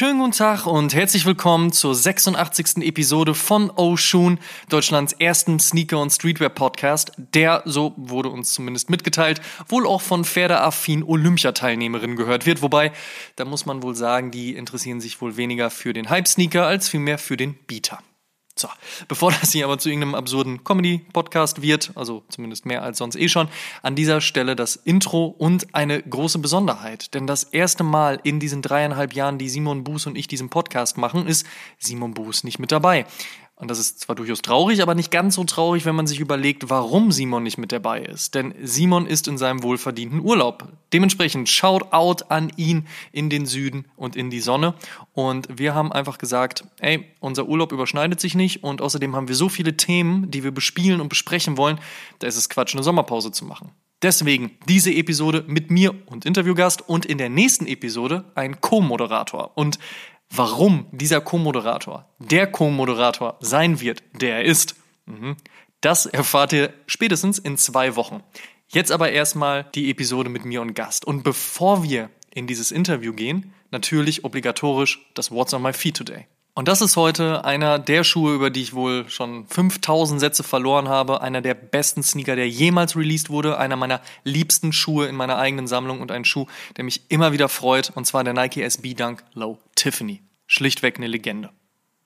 Schönen guten Tag und herzlich willkommen zur 86. Episode von Oshun, Deutschlands ersten Sneaker- und Streetwear-Podcast, der, so wurde uns zumindest mitgeteilt, wohl auch von pferdeaffin Olympiateilnehmerinnen gehört wird. Wobei, da muss man wohl sagen, die interessieren sich wohl weniger für den Hype-Sneaker als vielmehr für den Beater. So, bevor das hier aber zu irgendeinem absurden Comedy-Podcast wird, also zumindest mehr als sonst eh schon, an dieser Stelle das Intro und eine große Besonderheit. Denn das erste Mal in diesen dreieinhalb Jahren, die Simon Buß und ich diesen Podcast machen, ist Simon Buß nicht mit dabei. Und das ist zwar durchaus traurig, aber nicht ganz so traurig, wenn man sich überlegt, warum Simon nicht mit dabei ist. Denn Simon ist in seinem wohlverdienten Urlaub. Dementsprechend shout out an ihn in den Süden und in die Sonne. Und wir haben einfach gesagt, ey, unser Urlaub überschneidet sich nicht und außerdem haben wir so viele Themen, die wir bespielen und besprechen wollen, da ist es Quatsch, eine Sommerpause zu machen. Deswegen diese Episode mit mir und Interviewgast und in der nächsten Episode ein Co-Moderator. Und Warum dieser Co-Moderator der Co-Moderator sein wird, der er ist, mhm, das erfahrt ihr spätestens in zwei Wochen. Jetzt aber erstmal die Episode mit mir und Gast. Und bevor wir in dieses Interview gehen, natürlich obligatorisch das What's on my feet today. Und das ist heute einer der Schuhe, über die ich wohl schon 5000 Sätze verloren habe. Einer der besten Sneaker, der jemals released wurde. Einer meiner liebsten Schuhe in meiner eigenen Sammlung und ein Schuh, der mich immer wieder freut. Und zwar der Nike SB Dunk Low Tiffany. Schlichtweg eine Legende.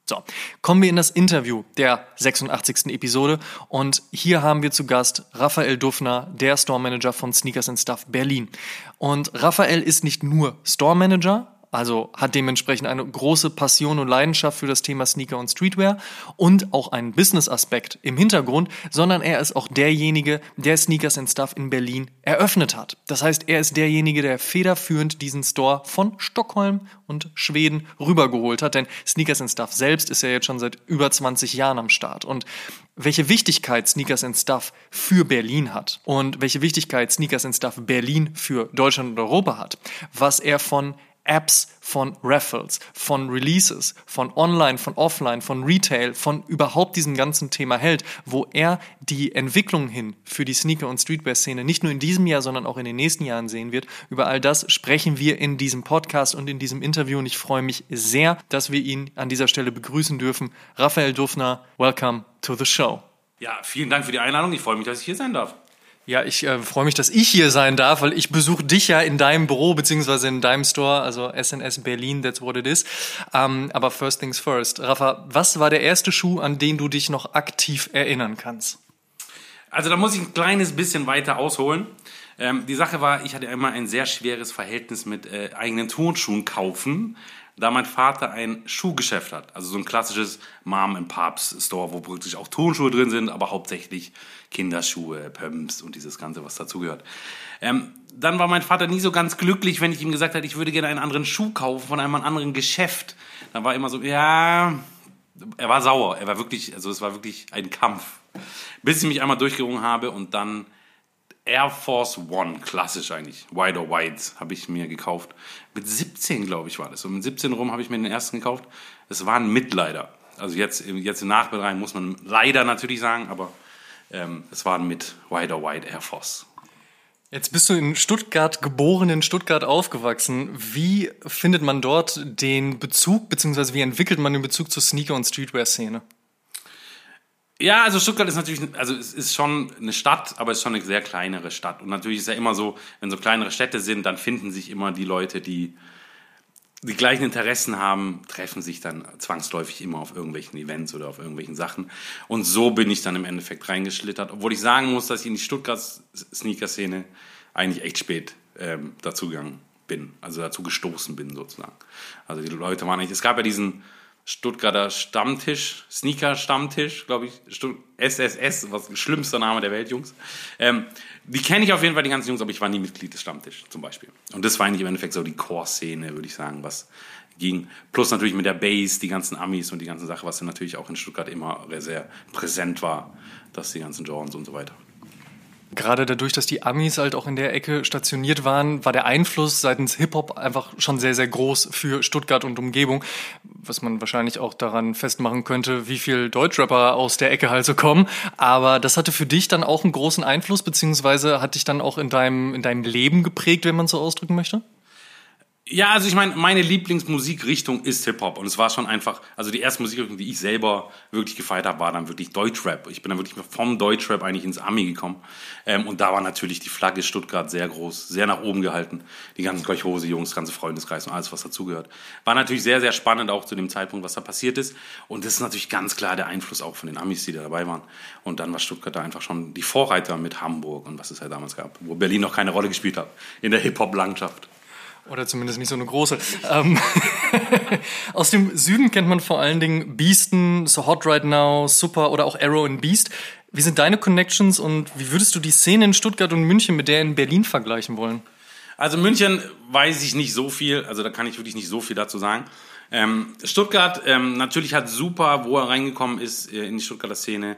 So, kommen wir in das Interview der 86. Episode und hier haben wir zu Gast Raphael Duffner, der Store Manager von Sneakers and Stuff Berlin. Und Raphael ist nicht nur Store Manager, also hat dementsprechend eine große Passion und Leidenschaft für das Thema Sneaker und Streetwear und auch einen Business-Aspekt im Hintergrund, sondern er ist auch derjenige, der Sneakers and Stuff in Berlin eröffnet hat. Das heißt, er ist derjenige, der federführend diesen Store von Stockholm und Schweden rübergeholt hat, denn Sneakers and Stuff selbst ist ja jetzt schon seit über 20 Jahren am Start und welche Wichtigkeit Sneakers and Stuff für Berlin hat und welche Wichtigkeit Sneakers and Stuff Berlin für Deutschland und Europa hat, was er von Apps, von Raffles, von Releases, von Online, von Offline, von Retail, von überhaupt diesem ganzen Thema hält, wo er die Entwicklung hin für die Sneaker- und Streetwear-Szene nicht nur in diesem Jahr, sondern auch in den nächsten Jahren sehen wird. Über all das sprechen wir in diesem Podcast und in diesem Interview und ich freue mich sehr, dass wir ihn an dieser Stelle begrüßen dürfen. Raphael Dufner, welcome to the show. Ja, vielen Dank für die Einladung. Ich freue mich, dass ich hier sein darf. Ja, ich äh, freue mich, dass ich hier sein darf, weil ich besuche dich ja in deinem Büro beziehungsweise in deinem Store, also SNS Berlin, that's what it is. Ähm, aber first things first. Rafa, was war der erste Schuh, an den du dich noch aktiv erinnern kannst? Also da muss ich ein kleines bisschen weiter ausholen. Ähm, die Sache war, ich hatte immer ein sehr schweres Verhältnis mit äh, eigenen Turnschuhen kaufen, da mein Vater ein Schuhgeschäft hat. Also so ein klassisches Mom and Pops Store, wo wirklich auch Turnschuhe drin sind, aber hauptsächlich Kinderschuhe, Pumps und dieses Ganze, was dazugehört. Ähm, dann war mein Vater nie so ganz glücklich, wenn ich ihm gesagt habe, ich würde gerne einen anderen Schuh kaufen von einem anderen Geschäft. Dann war immer so, ja, er war sauer. Er war wirklich, also es war wirklich ein Kampf. Bis ich mich einmal durchgerungen habe und dann Air Force One, klassisch eigentlich, White or White, habe ich mir gekauft. Mit 17, glaube ich, war das. Und mit 17 rum habe ich mir den ersten gekauft. Es war ein Mitleider. Also jetzt, jetzt im Nachbereich muss man leider natürlich sagen, aber ähm, es war ein mit White or White Air Force. Jetzt bist du in Stuttgart geboren, in Stuttgart aufgewachsen. Wie findet man dort den Bezug, beziehungsweise wie entwickelt man den Bezug zur Sneaker- und Streetwear-Szene? Ja, also Stuttgart ist natürlich, also es ist schon eine Stadt, aber es ist schon eine sehr kleinere Stadt. Und natürlich ist ja immer so, wenn so kleinere Städte sind, dann finden sich immer die Leute, die die gleichen Interessen haben, treffen sich dann zwangsläufig immer auf irgendwelchen Events oder auf irgendwelchen Sachen. Und so bin ich dann im Endeffekt reingeschlittert, obwohl ich sagen muss, dass ich in die Stuttgart-Sneaker-Szene eigentlich echt spät ähm, dazugegangen bin, also dazu gestoßen bin sozusagen. Also die Leute waren nicht, es gab ja diesen Stuttgarter Stammtisch, Sneaker-Stammtisch, glaube ich, SSS, was schlimmster Name der Welt, Jungs. Ähm, die kenne ich auf jeden Fall, die ganzen Jungs, aber ich war nie Mitglied des Stammtisch zum Beispiel. Und das war eigentlich im Endeffekt so die Core-Szene, würde ich sagen, was ging. Plus natürlich mit der Base, die ganzen Amis und die ganzen Sachen, was dann natürlich auch in Stuttgart immer sehr präsent war, dass die ganzen Jordans und so weiter. Gerade dadurch, dass die Amis halt auch in der Ecke stationiert waren, war der Einfluss seitens Hip-Hop einfach schon sehr, sehr groß für Stuttgart und Umgebung. Was man wahrscheinlich auch daran festmachen könnte, wie viel Deutschrapper aus der Ecke halt so kommen. Aber das hatte für dich dann auch einen großen Einfluss, beziehungsweise hat dich dann auch in deinem, in deinem Leben geprägt, wenn man so ausdrücken möchte? Ja, also ich meine, meine Lieblingsmusikrichtung ist Hip-Hop. Und es war schon einfach, also die erste Musikrichtung, die ich selber wirklich gefeiert habe, war dann wirklich Deutschrap. Ich bin dann wirklich vom Deutschrap eigentlich ins Ami gekommen. Ähm, und da war natürlich die Flagge Stuttgart sehr groß, sehr nach oben gehalten. Die ganzen Kolchose-Jungs, ganze Freundeskreis und alles, was dazugehört. War natürlich sehr, sehr spannend auch zu dem Zeitpunkt, was da passiert ist. Und das ist natürlich ganz klar der Einfluss auch von den Amis, die da dabei waren. Und dann war Stuttgart da einfach schon die Vorreiter mit Hamburg und was es halt damals gab, wo Berlin noch keine Rolle gespielt hat in der Hip-Hop-Landschaft. Oder zumindest nicht so eine große. Ähm, aus dem Süden kennt man vor allen Dingen Beasten, So Hot Right Now, Super oder auch Arrow and Beast. Wie sind deine Connections und wie würdest du die Szene in Stuttgart und München mit der in Berlin vergleichen wollen? Also München weiß ich nicht so viel, also da kann ich wirklich nicht so viel dazu sagen. Ähm, Stuttgart ähm, natürlich hat super, wo er reingekommen ist äh, in die Stuttgarter Szene,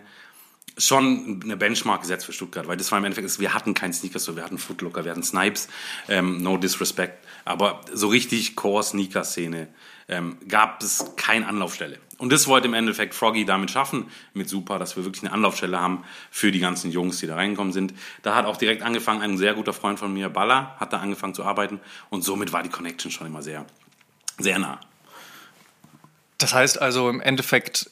schon eine Benchmark gesetzt für Stuttgart, weil das war im Endeffekt, wir hatten keinen Sneakers, so wir hatten Footlooker, wir hatten Snipes, ähm, no disrespect, aber so richtig Core-Sneaker-Szene ähm, gab es keine Anlaufstelle. Und das wollte im Endeffekt Froggy damit schaffen, mit Super, dass wir wirklich eine Anlaufstelle haben für die ganzen Jungs, die da reingekommen sind. Da hat auch direkt angefangen, ein sehr guter Freund von mir, Baller, hat da angefangen zu arbeiten und somit war die Connection schon immer sehr, sehr nah. Das heißt also im Endeffekt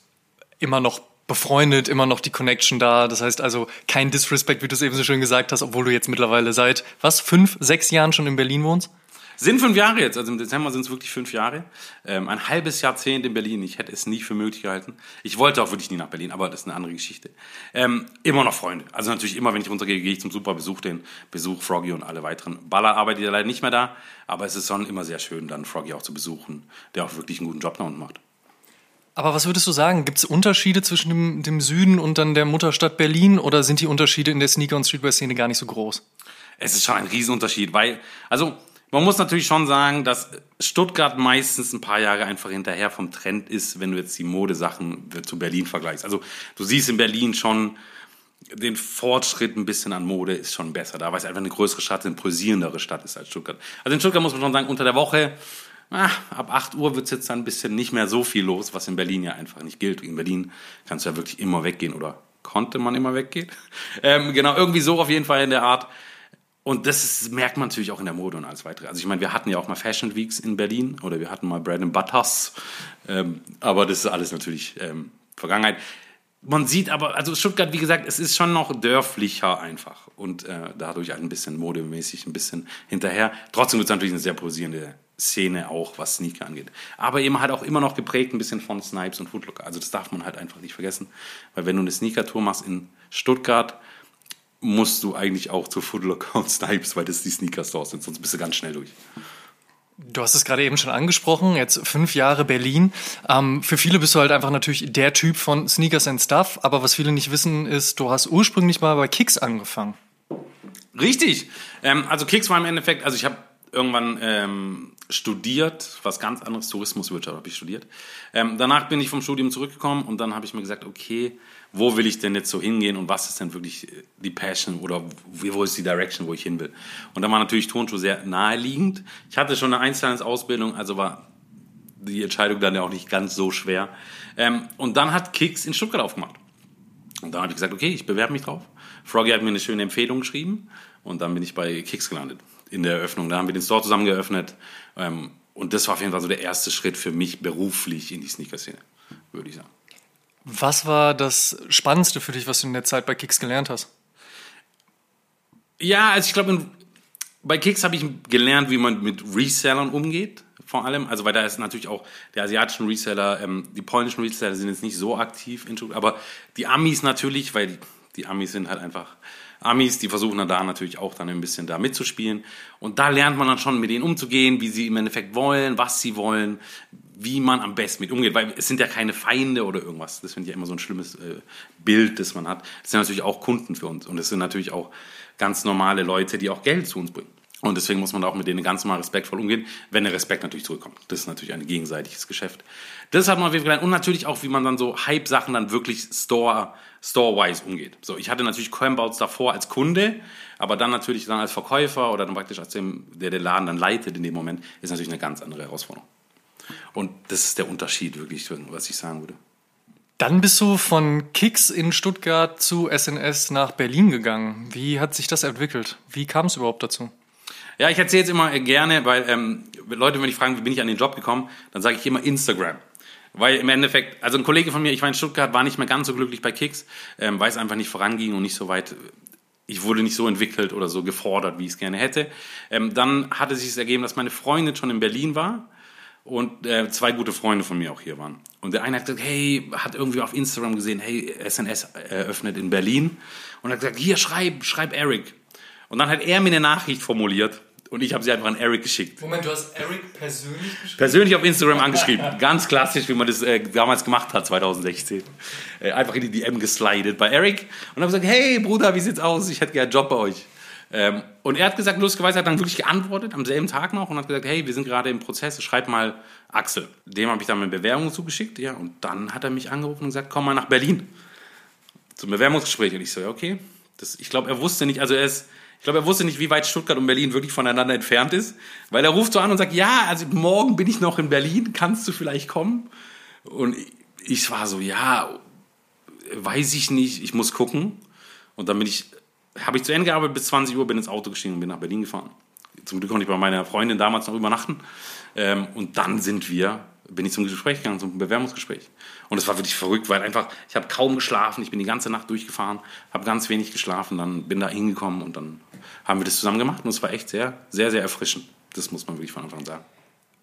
immer noch befreundet, immer noch die Connection da. Das heißt also kein Disrespect, wie du es eben so schön gesagt hast, obwohl du jetzt mittlerweile seit, was, fünf, sechs Jahren schon in Berlin wohnst? Sind fünf Jahre jetzt, also im Dezember sind es wirklich fünf Jahre. Ähm, ein halbes Jahrzehnt in Berlin. Ich hätte es nie für möglich gehalten. Ich wollte auch wirklich nie nach Berlin, aber das ist eine andere Geschichte. Ähm, immer noch Freunde. Also natürlich immer, wenn ich runtergehe, gehe ich zum Super, besuch den, besuch Froggy und alle weiteren. Baller arbeitet ja leider nicht mehr da, aber es ist schon immer sehr schön, dann Froggy auch zu besuchen, der auch wirklich einen guten Job da unten macht. Aber was würdest du sagen? Gibt es Unterschiede zwischen dem, dem, Süden und dann der Mutterstadt Berlin oder sind die Unterschiede in der Sneaker- und Streetwear-Szene gar nicht so groß? Es ist schon ein Riesenunterschied, weil, also man muss natürlich schon sagen, dass Stuttgart meistens ein paar Jahre einfach hinterher vom Trend ist, wenn du jetzt die Modesachen zu Berlin vergleichst. Also du siehst in Berlin schon den Fortschritt ein bisschen an Mode ist schon besser da, weil es einfach eine größere Stadt, eine pulsierendere Stadt ist als Stuttgart. Also in Stuttgart muss man schon sagen, unter der Woche ah, ab 8 Uhr wird es jetzt dann ein bisschen nicht mehr so viel los, was in Berlin ja einfach nicht gilt. In Berlin kannst du ja wirklich immer weggehen oder konnte man immer weggehen. Ähm, genau, irgendwie so auf jeden Fall in der Art. Und das ist, merkt man natürlich auch in der Mode und alles weitere. Also ich meine, wir hatten ja auch mal Fashion Weeks in Berlin oder wir hatten mal Bread and Butters. Ähm, aber das ist alles natürlich ähm, Vergangenheit. Man sieht aber, also Stuttgart, wie gesagt, es ist schon noch dörflicher einfach und äh, dadurch ein bisschen modemäßig ein bisschen hinterher. Trotzdem wird es natürlich eine sehr pulsierende Szene auch, was Sneaker angeht. Aber eben halt auch immer noch geprägt ein bisschen von Snipes und Footlooker. Also das darf man halt einfach nicht vergessen. Weil wenn du eine Sneaker-Tour machst in Stuttgart, musst du eigentlich auch zu Footlooker und Snipes, weil das die Sneaker-Stores sind. Sonst bist du ganz schnell durch. Du hast es gerade eben schon angesprochen, jetzt fünf Jahre Berlin. Ähm, für viele bist du halt einfach natürlich der Typ von Sneakers and Stuff, aber was viele nicht wissen, ist, du hast ursprünglich mal bei Kicks angefangen. Richtig. Ähm, also Kicks war im Endeffekt, also ich habe irgendwann ähm, studiert, was ganz anderes, Tourismuswirtschaft habe ich studiert. Ähm, danach bin ich vom Studium zurückgekommen und dann habe ich mir gesagt, okay, wo will ich denn jetzt so hingehen und was ist denn wirklich die Passion oder wo ist die Direction, wo ich hin will. Und da war natürlich Turnschuh sehr naheliegend. Ich hatte schon eine Einzelhandelsausbildung, also war die Entscheidung dann ja auch nicht ganz so schwer. Ähm, und dann hat Kicks in Stuttgart aufgemacht. Und da habe ich gesagt, okay, ich bewerbe mich drauf. Froggy hat mir eine schöne Empfehlung geschrieben und dann bin ich bei Kicks gelandet in der Eröffnung. Da haben wir den Store zusammen geöffnet. Ähm, und das war auf jeden Fall so der erste Schritt für mich beruflich in die Sneaker-Szene, würde ich sagen. Was war das Spannendste für dich, was du in der Zeit bei Kicks gelernt hast? Ja, also ich glaube, bei Kicks habe ich gelernt, wie man mit Resellern umgeht, vor allem. Also, weil da ist natürlich auch der asiatischen Reseller, ähm, die polnischen Reseller sind jetzt nicht so aktiv, in, aber die Amis natürlich, weil die, die Amis sind halt einfach Amis, die versuchen dann da natürlich auch dann ein bisschen da mitzuspielen. Und da lernt man dann schon mit denen umzugehen, wie sie im Endeffekt wollen, was sie wollen, wie man am besten mit umgeht, weil es sind ja keine Feinde oder irgendwas. Das finde ich ja immer so ein schlimmes äh, Bild, das man hat. Es sind natürlich auch Kunden für uns und es sind natürlich auch ganz normale Leute, die auch Geld zu uns bringen. Und deswegen muss man auch mit denen ganz normal respektvoll umgehen, wenn der Respekt natürlich zurückkommt. Das ist natürlich ein gegenseitiges Geschäft. Das hat man auf jeden Fall gelernt. Und natürlich auch, wie man dann so Hype-Sachen dann wirklich Store, Store-wise umgeht. So, ich hatte natürlich Coinbouts davor als Kunde, aber dann natürlich dann als Verkäufer oder dann praktisch als dem, der den Laden dann leitet in dem Moment, ist natürlich eine ganz andere Herausforderung. Und das ist der Unterschied wirklich, was ich sagen würde. Dann bist du von Kicks in Stuttgart zu SNS nach Berlin gegangen. Wie hat sich das entwickelt? Wie kam es überhaupt dazu? Ja, ich erzähle jetzt immer gerne, weil ähm, Leute, wenn ich fragen, wie bin ich an den Job gekommen, dann sage ich immer Instagram. Weil im Endeffekt, also ein Kollege von mir, ich war in Stuttgart, war nicht mehr ganz so glücklich bei Kicks, ähm, weil es einfach nicht voranging und nicht so weit, ich wurde nicht so entwickelt oder so gefordert, wie ich es gerne hätte. Ähm, dann hatte sich es ergeben, dass meine Freundin schon in Berlin war und äh, zwei gute Freunde von mir auch hier waren. Und der eine hat gesagt, hey, hat irgendwie auf Instagram gesehen, hey, SNS eröffnet in Berlin und hat gesagt, hier, schreib, schreib Eric. Und dann hat er mir eine Nachricht formuliert und ich habe sie einfach an Eric geschickt. Moment, du hast Eric persönlich geschrieben? Persönlich auf Instagram angeschrieben. Ganz klassisch, wie man das äh, damals gemacht hat, 2016. Äh, einfach in die DM geslidet bei Eric und habe gesagt, hey Bruder, wie sieht's aus? Ich hätte gerne einen Job bei euch. Ähm, und er hat gesagt, lustigerweise hat dann wirklich geantwortet, am selben Tag noch, und hat gesagt, hey, wir sind gerade im Prozess, schreib mal Axel. Dem habe ich dann eine Bewerbung zugeschickt, ja, und dann hat er mich angerufen und gesagt, komm mal nach Berlin zum Bewerbungsgespräch. Und ich so, ja, okay. Das, ich glaube, er wusste nicht, also er ist, ich glaube, er wusste nicht, wie weit Stuttgart und Berlin wirklich voneinander entfernt ist, weil er ruft so an und sagt, ja, also morgen bin ich noch in Berlin, kannst du vielleicht kommen? Und ich war so, ja, weiß ich nicht, ich muss gucken. Und dann bin ich habe ich zu Ende gearbeitet bis 20 Uhr, bin ins Auto gestiegen und bin nach Berlin gefahren. Zum Glück konnte ich bei meiner Freundin damals noch übernachten. Ähm, und dann sind wir, bin ich zum Gespräch gegangen, zum Bewerbungsgespräch. Und es war wirklich verrückt, weil einfach, ich habe kaum geschlafen, ich bin die ganze Nacht durchgefahren, habe ganz wenig geschlafen, dann bin da hingekommen und dann haben wir das zusammen gemacht und es war echt sehr, sehr, sehr erfrischend. Das muss man wirklich von Anfang an sagen.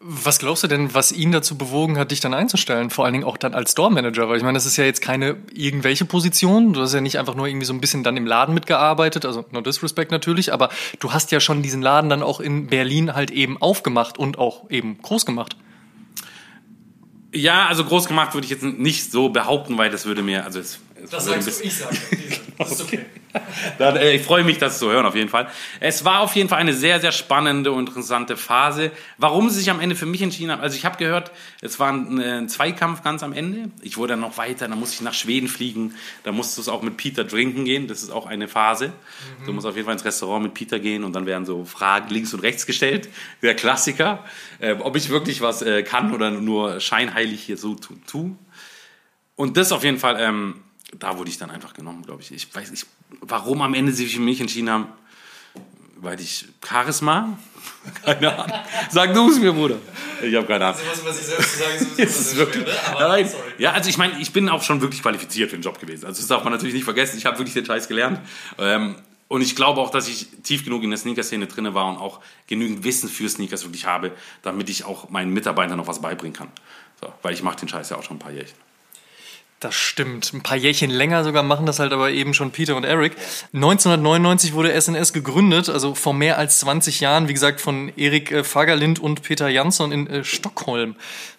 Was glaubst du denn, was ihn dazu bewogen hat, dich dann einzustellen? Vor allen Dingen auch dann als Store Manager, weil ich meine, das ist ja jetzt keine irgendwelche Position. Du hast ja nicht einfach nur irgendwie so ein bisschen dann im Laden mitgearbeitet, also no disrespect natürlich, aber du hast ja schon diesen Laden dann auch in Berlin halt eben aufgemacht und auch eben groß gemacht. Ja, also groß gemacht würde ich jetzt nicht so behaupten, weil das würde mir, also es, das sagst du, ich sage. Das ist okay. Dann, äh, ich freue mich, das zu hören, auf jeden Fall. Es war auf jeden Fall eine sehr, sehr spannende und interessante Phase. Warum sie sich am Ende für mich entschieden haben, also ich habe gehört, es war ein, ein, Zweikampf ganz am Ende. Ich wurde dann noch weiter, dann musste ich nach Schweden fliegen, da musste es auch mit Peter trinken gehen, das ist auch eine Phase. Mhm. Du musst auf jeden Fall ins Restaurant mit Peter gehen und dann werden so Fragen links und rechts gestellt, der Klassiker, äh, ob ich wirklich was äh, kann oder nur scheinheilig hier so tue. Tu. Und das auf jeden Fall... Ähm, da wurde ich dann einfach genommen, glaube ich. Ich weiß nicht, warum am Ende sie sich für mich entschieden haben. Weil ich Charisma? Keine Ahnung. Sag du es mir, Bruder. Ich habe keine Ahnung. Also, was ich selbst sagen, ist, ist wirklich, schwer, ne? Nein. Sorry. Ja, also ich meine, ich bin auch schon wirklich qualifiziert für den Job gewesen. Also das darf man natürlich nicht vergessen. Ich habe wirklich den Scheiß gelernt. Ähm, und ich glaube auch, dass ich tief genug in der Sneaker-Szene drin war und auch genügend Wissen für Sneakers wirklich habe, damit ich auch meinen Mitarbeitern noch was beibringen kann. So, weil ich mache den Scheiß ja auch schon ein paar Jährchen. Das stimmt. Ein paar Jährchen länger sogar machen das halt aber eben schon Peter und Eric. 1999 wurde SNS gegründet, also vor mehr als 20 Jahren, wie gesagt, von Erik äh, Fagerlind und Peter Jansson in äh, Stockholm.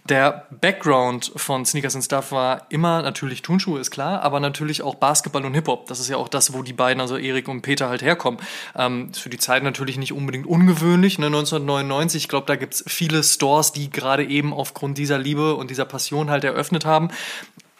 Der Background von Sneakers and Stuff war immer natürlich Turnschuhe, ist klar, aber natürlich auch Basketball und Hip-Hop. Das ist ja auch das, wo die beiden, also Erik und Peter, halt herkommen. Ähm, ist für die Zeit natürlich nicht unbedingt ungewöhnlich, ne? 1999. Ich glaube, da gibt's viele Stores, die gerade eben aufgrund dieser Liebe und dieser Passion halt eröffnet haben.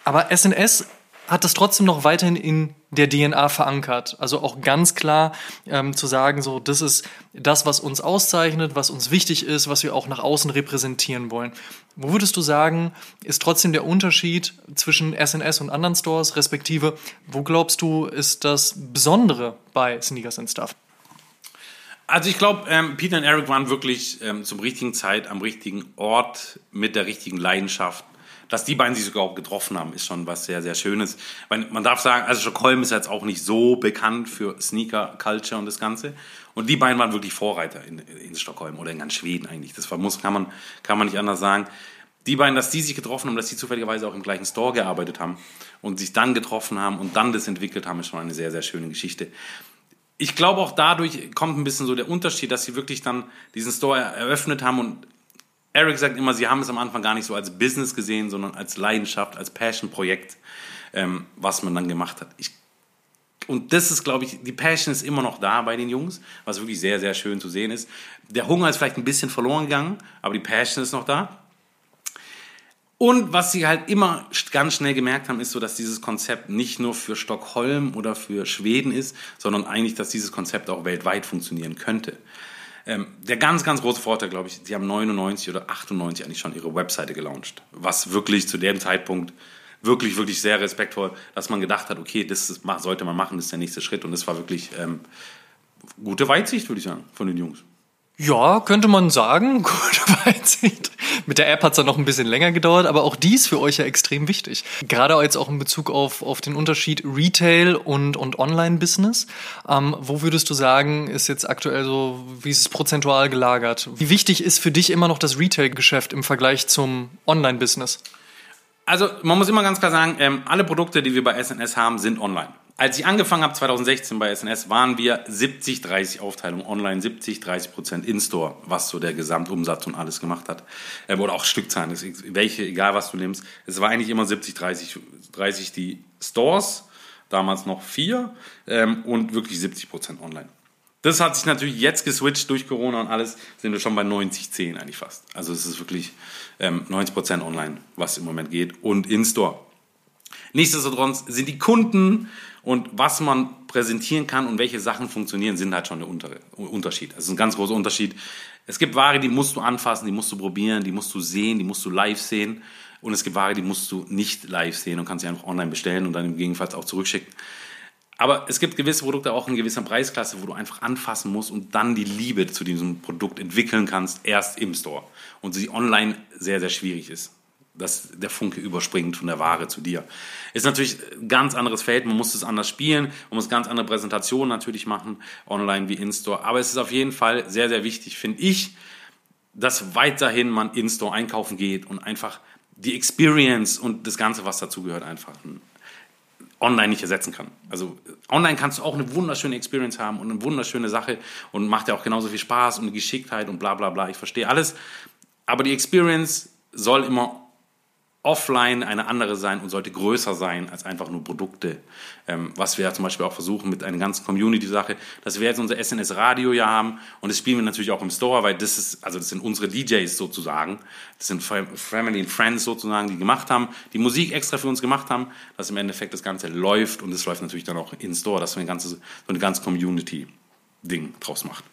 Aber SNS hat das trotzdem noch weiterhin in der DNA verankert. Also auch ganz klar ähm, zu sagen, so, das ist das, was uns auszeichnet, was uns wichtig ist, was wir auch nach außen repräsentieren wollen. Wo würdest du sagen, ist trotzdem der Unterschied zwischen SNS und anderen Stores, respektive, wo glaubst du, ist das Besondere bei Sneakers and Stuff? Also ich glaube, ähm, Peter und Eric waren wirklich ähm, zum richtigen Zeit am richtigen Ort mit der richtigen Leidenschaft dass die beiden sich sogar auch getroffen haben, ist schon was sehr, sehr Schönes. Man darf sagen, also Stockholm ist jetzt auch nicht so bekannt für Sneaker-Culture und das Ganze. Und die beiden waren wirklich Vorreiter in, in Stockholm oder in ganz Schweden eigentlich. Das muss, kann, man, kann man nicht anders sagen. Die beiden, dass die sich getroffen haben, dass die zufälligerweise auch im gleichen Store gearbeitet haben und sich dann getroffen haben und dann das entwickelt haben, ist schon eine sehr, sehr schöne Geschichte. Ich glaube auch dadurch kommt ein bisschen so der Unterschied, dass sie wirklich dann diesen Store eröffnet haben und Eric sagt immer, sie haben es am Anfang gar nicht so als Business gesehen, sondern als Leidenschaft, als Passion-Projekt, ähm, was man dann gemacht hat. Ich, und das ist, glaube ich, die Passion ist immer noch da bei den Jungs, was wirklich sehr, sehr schön zu sehen ist. Der Hunger ist vielleicht ein bisschen verloren gegangen, aber die Passion ist noch da. Und was sie halt immer ganz schnell gemerkt haben, ist so, dass dieses Konzept nicht nur für Stockholm oder für Schweden ist, sondern eigentlich, dass dieses Konzept auch weltweit funktionieren könnte. Ähm, der ganz, ganz große Vorteil, glaube ich, sie haben 99 oder 98 eigentlich schon ihre Webseite gelauncht. Was wirklich zu dem Zeitpunkt wirklich, wirklich sehr respektvoll, dass man gedacht hat, okay, das ist, sollte man machen, das ist der nächste Schritt. Und das war wirklich ähm, gute Weitsicht, würde ich sagen, von den Jungs. Ja, könnte man sagen. Gute Weitsicht. Mit der App hat es dann noch ein bisschen länger gedauert, aber auch dies für euch ja extrem wichtig. Gerade jetzt auch in Bezug auf, auf den Unterschied Retail und, und Online-Business. Ähm, wo würdest du sagen, ist jetzt aktuell so, wie ist es prozentual gelagert? Wie wichtig ist für dich immer noch das Retail-Geschäft im Vergleich zum Online-Business? Also man muss immer ganz klar sagen, ähm, alle Produkte, die wir bei SNS haben, sind online. Als ich angefangen habe 2016 bei SNS, waren wir 70-30 Aufteilung online, 70, 30 Prozent in-store, was so der Gesamtumsatz und alles gemacht hat. Ähm, oder auch Stückzahlen, welche, egal was du nimmst. Es war eigentlich immer 70, 30, 30 die Stores, damals noch vier ähm, und wirklich 70 Prozent online. Das hat sich natürlich jetzt geswitcht durch Corona und alles, sind wir schon bei 90, 10 eigentlich fast. Also es ist wirklich ähm, 90% online, was im Moment geht und in-store. Nichtsdestotrotz sind die Kunden und was man präsentieren kann und welche Sachen funktionieren, sind halt schon der Unterschied. Das ist ein ganz großer Unterschied. Es gibt Ware, die musst du anfassen, die musst du probieren, die musst du sehen, die musst du live sehen. Und es gibt Ware, die musst du nicht live sehen und kannst sie einfach online bestellen und dann im Gegenfall auch zurückschicken. Aber es gibt gewisse Produkte auch in gewisser Preisklasse, wo du einfach anfassen musst und dann die Liebe zu diesem Produkt entwickeln kannst, erst im Store. Und sie online sehr, sehr schwierig ist. Dass der Funke überspringt von der Ware zu dir. Ist natürlich ein ganz anderes Feld, man muss es anders spielen, man muss ganz andere Präsentationen natürlich machen, online wie in-store. Aber es ist auf jeden Fall sehr, sehr wichtig, finde ich, dass weiterhin man in-store einkaufen geht und einfach die Experience und das Ganze, was dazugehört, einfach online nicht ersetzen kann. Also online kannst du auch eine wunderschöne Experience haben und eine wunderschöne Sache und macht ja auch genauso viel Spaß und Geschicktheit und bla bla bla. Ich verstehe alles. Aber die Experience soll immer offline eine andere sein und sollte größer sein als einfach nur Produkte. Ähm, was wir ja zum Beispiel auch versuchen mit einer ganzen Community-Sache, dass wir jetzt unser SNS-Radio ja haben und das spielen wir natürlich auch im Store, weil das ist, also das sind unsere DJs sozusagen, das sind Family and Friends sozusagen, die gemacht haben, die Musik extra für uns gemacht haben, dass im Endeffekt das Ganze läuft und es läuft natürlich dann auch in Store, dass wir ein ganzes, so eine ganze Community-Ding draus macht.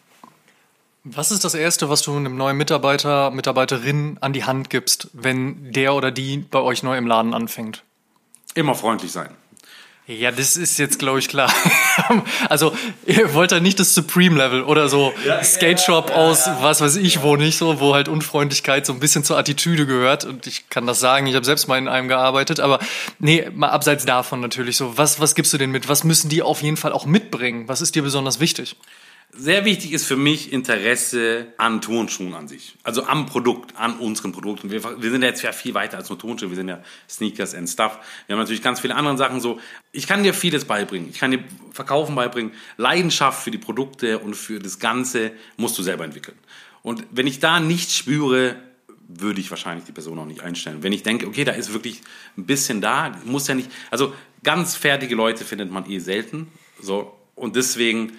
Was ist das Erste, was du einem neuen Mitarbeiter, Mitarbeiterin an die Hand gibst, wenn der oder die bei euch neu im Laden anfängt? Immer freundlich sein. Ja, das ist jetzt, glaube ich, klar. also, ihr wollt ja nicht das Supreme-Level oder so ja, Skate Shop ja, ja, aus, was weiß ich, wo nicht so, wo halt Unfreundlichkeit so ein bisschen zur Attitüde gehört. Und ich kann das sagen, ich habe selbst mal in einem gearbeitet, aber nee, mal abseits davon natürlich so. Was, was gibst du denen mit? Was müssen die auf jeden Fall auch mitbringen? Was ist dir besonders wichtig? Sehr wichtig ist für mich Interesse an Turnschuhen an sich. Also am Produkt, an unseren Produkten. Wir, wir sind ja jetzt ja viel weiter als nur Turnschuhe. Wir sind ja Sneakers and Stuff. Wir haben natürlich ganz viele andere Sachen so. Ich kann dir vieles beibringen. Ich kann dir Verkaufen beibringen. Leidenschaft für die Produkte und für das Ganze musst du selber entwickeln. Und wenn ich da nichts spüre, würde ich wahrscheinlich die Person auch nicht einstellen. Wenn ich denke, okay, da ist wirklich ein bisschen da, muss ja nicht, also ganz fertige Leute findet man eh selten. So. Und deswegen,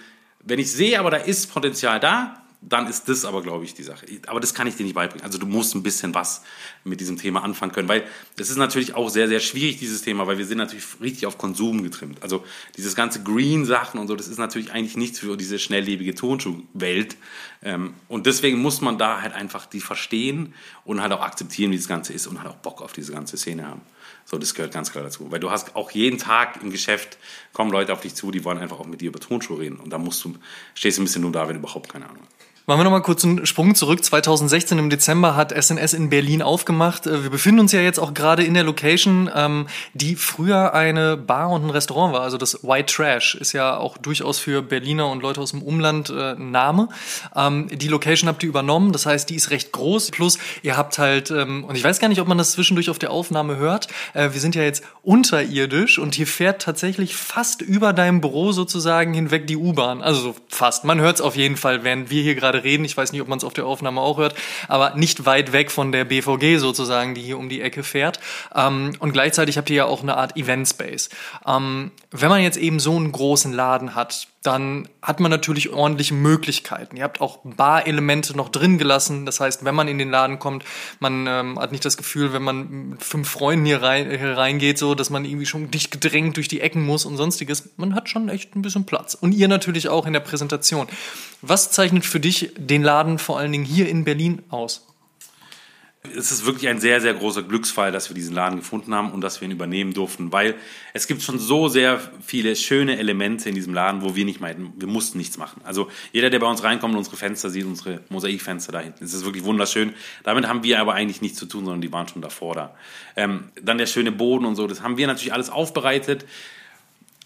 wenn ich sehe, aber da ist Potenzial da, dann ist das aber, glaube ich, die Sache. Aber das kann ich dir nicht beibringen. Also du musst ein bisschen was mit diesem Thema anfangen können, weil es ist natürlich auch sehr, sehr schwierig, dieses Thema, weil wir sind natürlich richtig auf Konsum getrimmt. Also dieses ganze Green-Sachen und so, das ist natürlich eigentlich nichts für diese schnelllebige Tonschuhwelt. Ähm, und deswegen muss man da halt einfach die verstehen und halt auch akzeptieren, wie das Ganze ist und halt auch Bock auf diese ganze Szene haben. So, das gehört ganz klar dazu. Weil du hast auch jeden Tag im Geschäft kommen Leute auf dich zu, die wollen einfach auch mit dir über Tonschuhe reden. Und da musst du, stehst du ein bisschen nur da, wenn du überhaupt keine Ahnung hast. Machen wir nochmal kurz einen Sprung zurück. 2016 im Dezember hat SNS in Berlin aufgemacht. Äh, wir befinden uns ja jetzt auch gerade in der Location, ähm, die früher eine Bar und ein Restaurant war. Also das White Trash ist ja auch durchaus für Berliner und Leute aus dem Umland äh, ein Name. Ähm, die Location habt ihr übernommen, das heißt, die ist recht groß. Plus, ihr habt halt, ähm, und ich weiß gar nicht, ob man das zwischendurch auf der Aufnahme hört, äh, wir sind ja jetzt unterirdisch und hier fährt tatsächlich fast über deinem Büro sozusagen hinweg die U-Bahn. Also fast. Man hört es auf jeden Fall, während wir hier gerade gerade reden. Ich weiß nicht, ob man es auf der Aufnahme auch hört, aber nicht weit weg von der BVG sozusagen, die hier um die Ecke fährt. Ähm, und gleichzeitig habt ihr ja auch eine Art Event Space. Ähm, wenn man jetzt eben so einen großen Laden hat, dann hat man natürlich ordentliche Möglichkeiten. Ihr habt auch Bar-Elemente noch drin gelassen. Das heißt, wenn man in den Laden kommt, man ähm, hat nicht das Gefühl, wenn man mit fünf Freunden hier, rein, hier reingeht, so, dass man irgendwie schon dicht gedrängt durch die Ecken muss und sonstiges. Man hat schon echt ein bisschen Platz. Und ihr natürlich auch in der Präsentation. Was zeichnet für dich den Laden vor allen Dingen hier in Berlin aus? Es ist wirklich ein sehr, sehr großer Glücksfall, dass wir diesen Laden gefunden haben und dass wir ihn übernehmen durften, weil es gibt schon so sehr viele schöne Elemente in diesem Laden, wo wir nicht meinten, wir mussten nichts machen. Also jeder, der bei uns reinkommt und unsere Fenster sieht, unsere Mosaikfenster da hinten, es ist wirklich wunderschön. Damit haben wir aber eigentlich nichts zu tun, sondern die waren schon davor da. Ähm, dann der schöne Boden und so, das haben wir natürlich alles aufbereitet.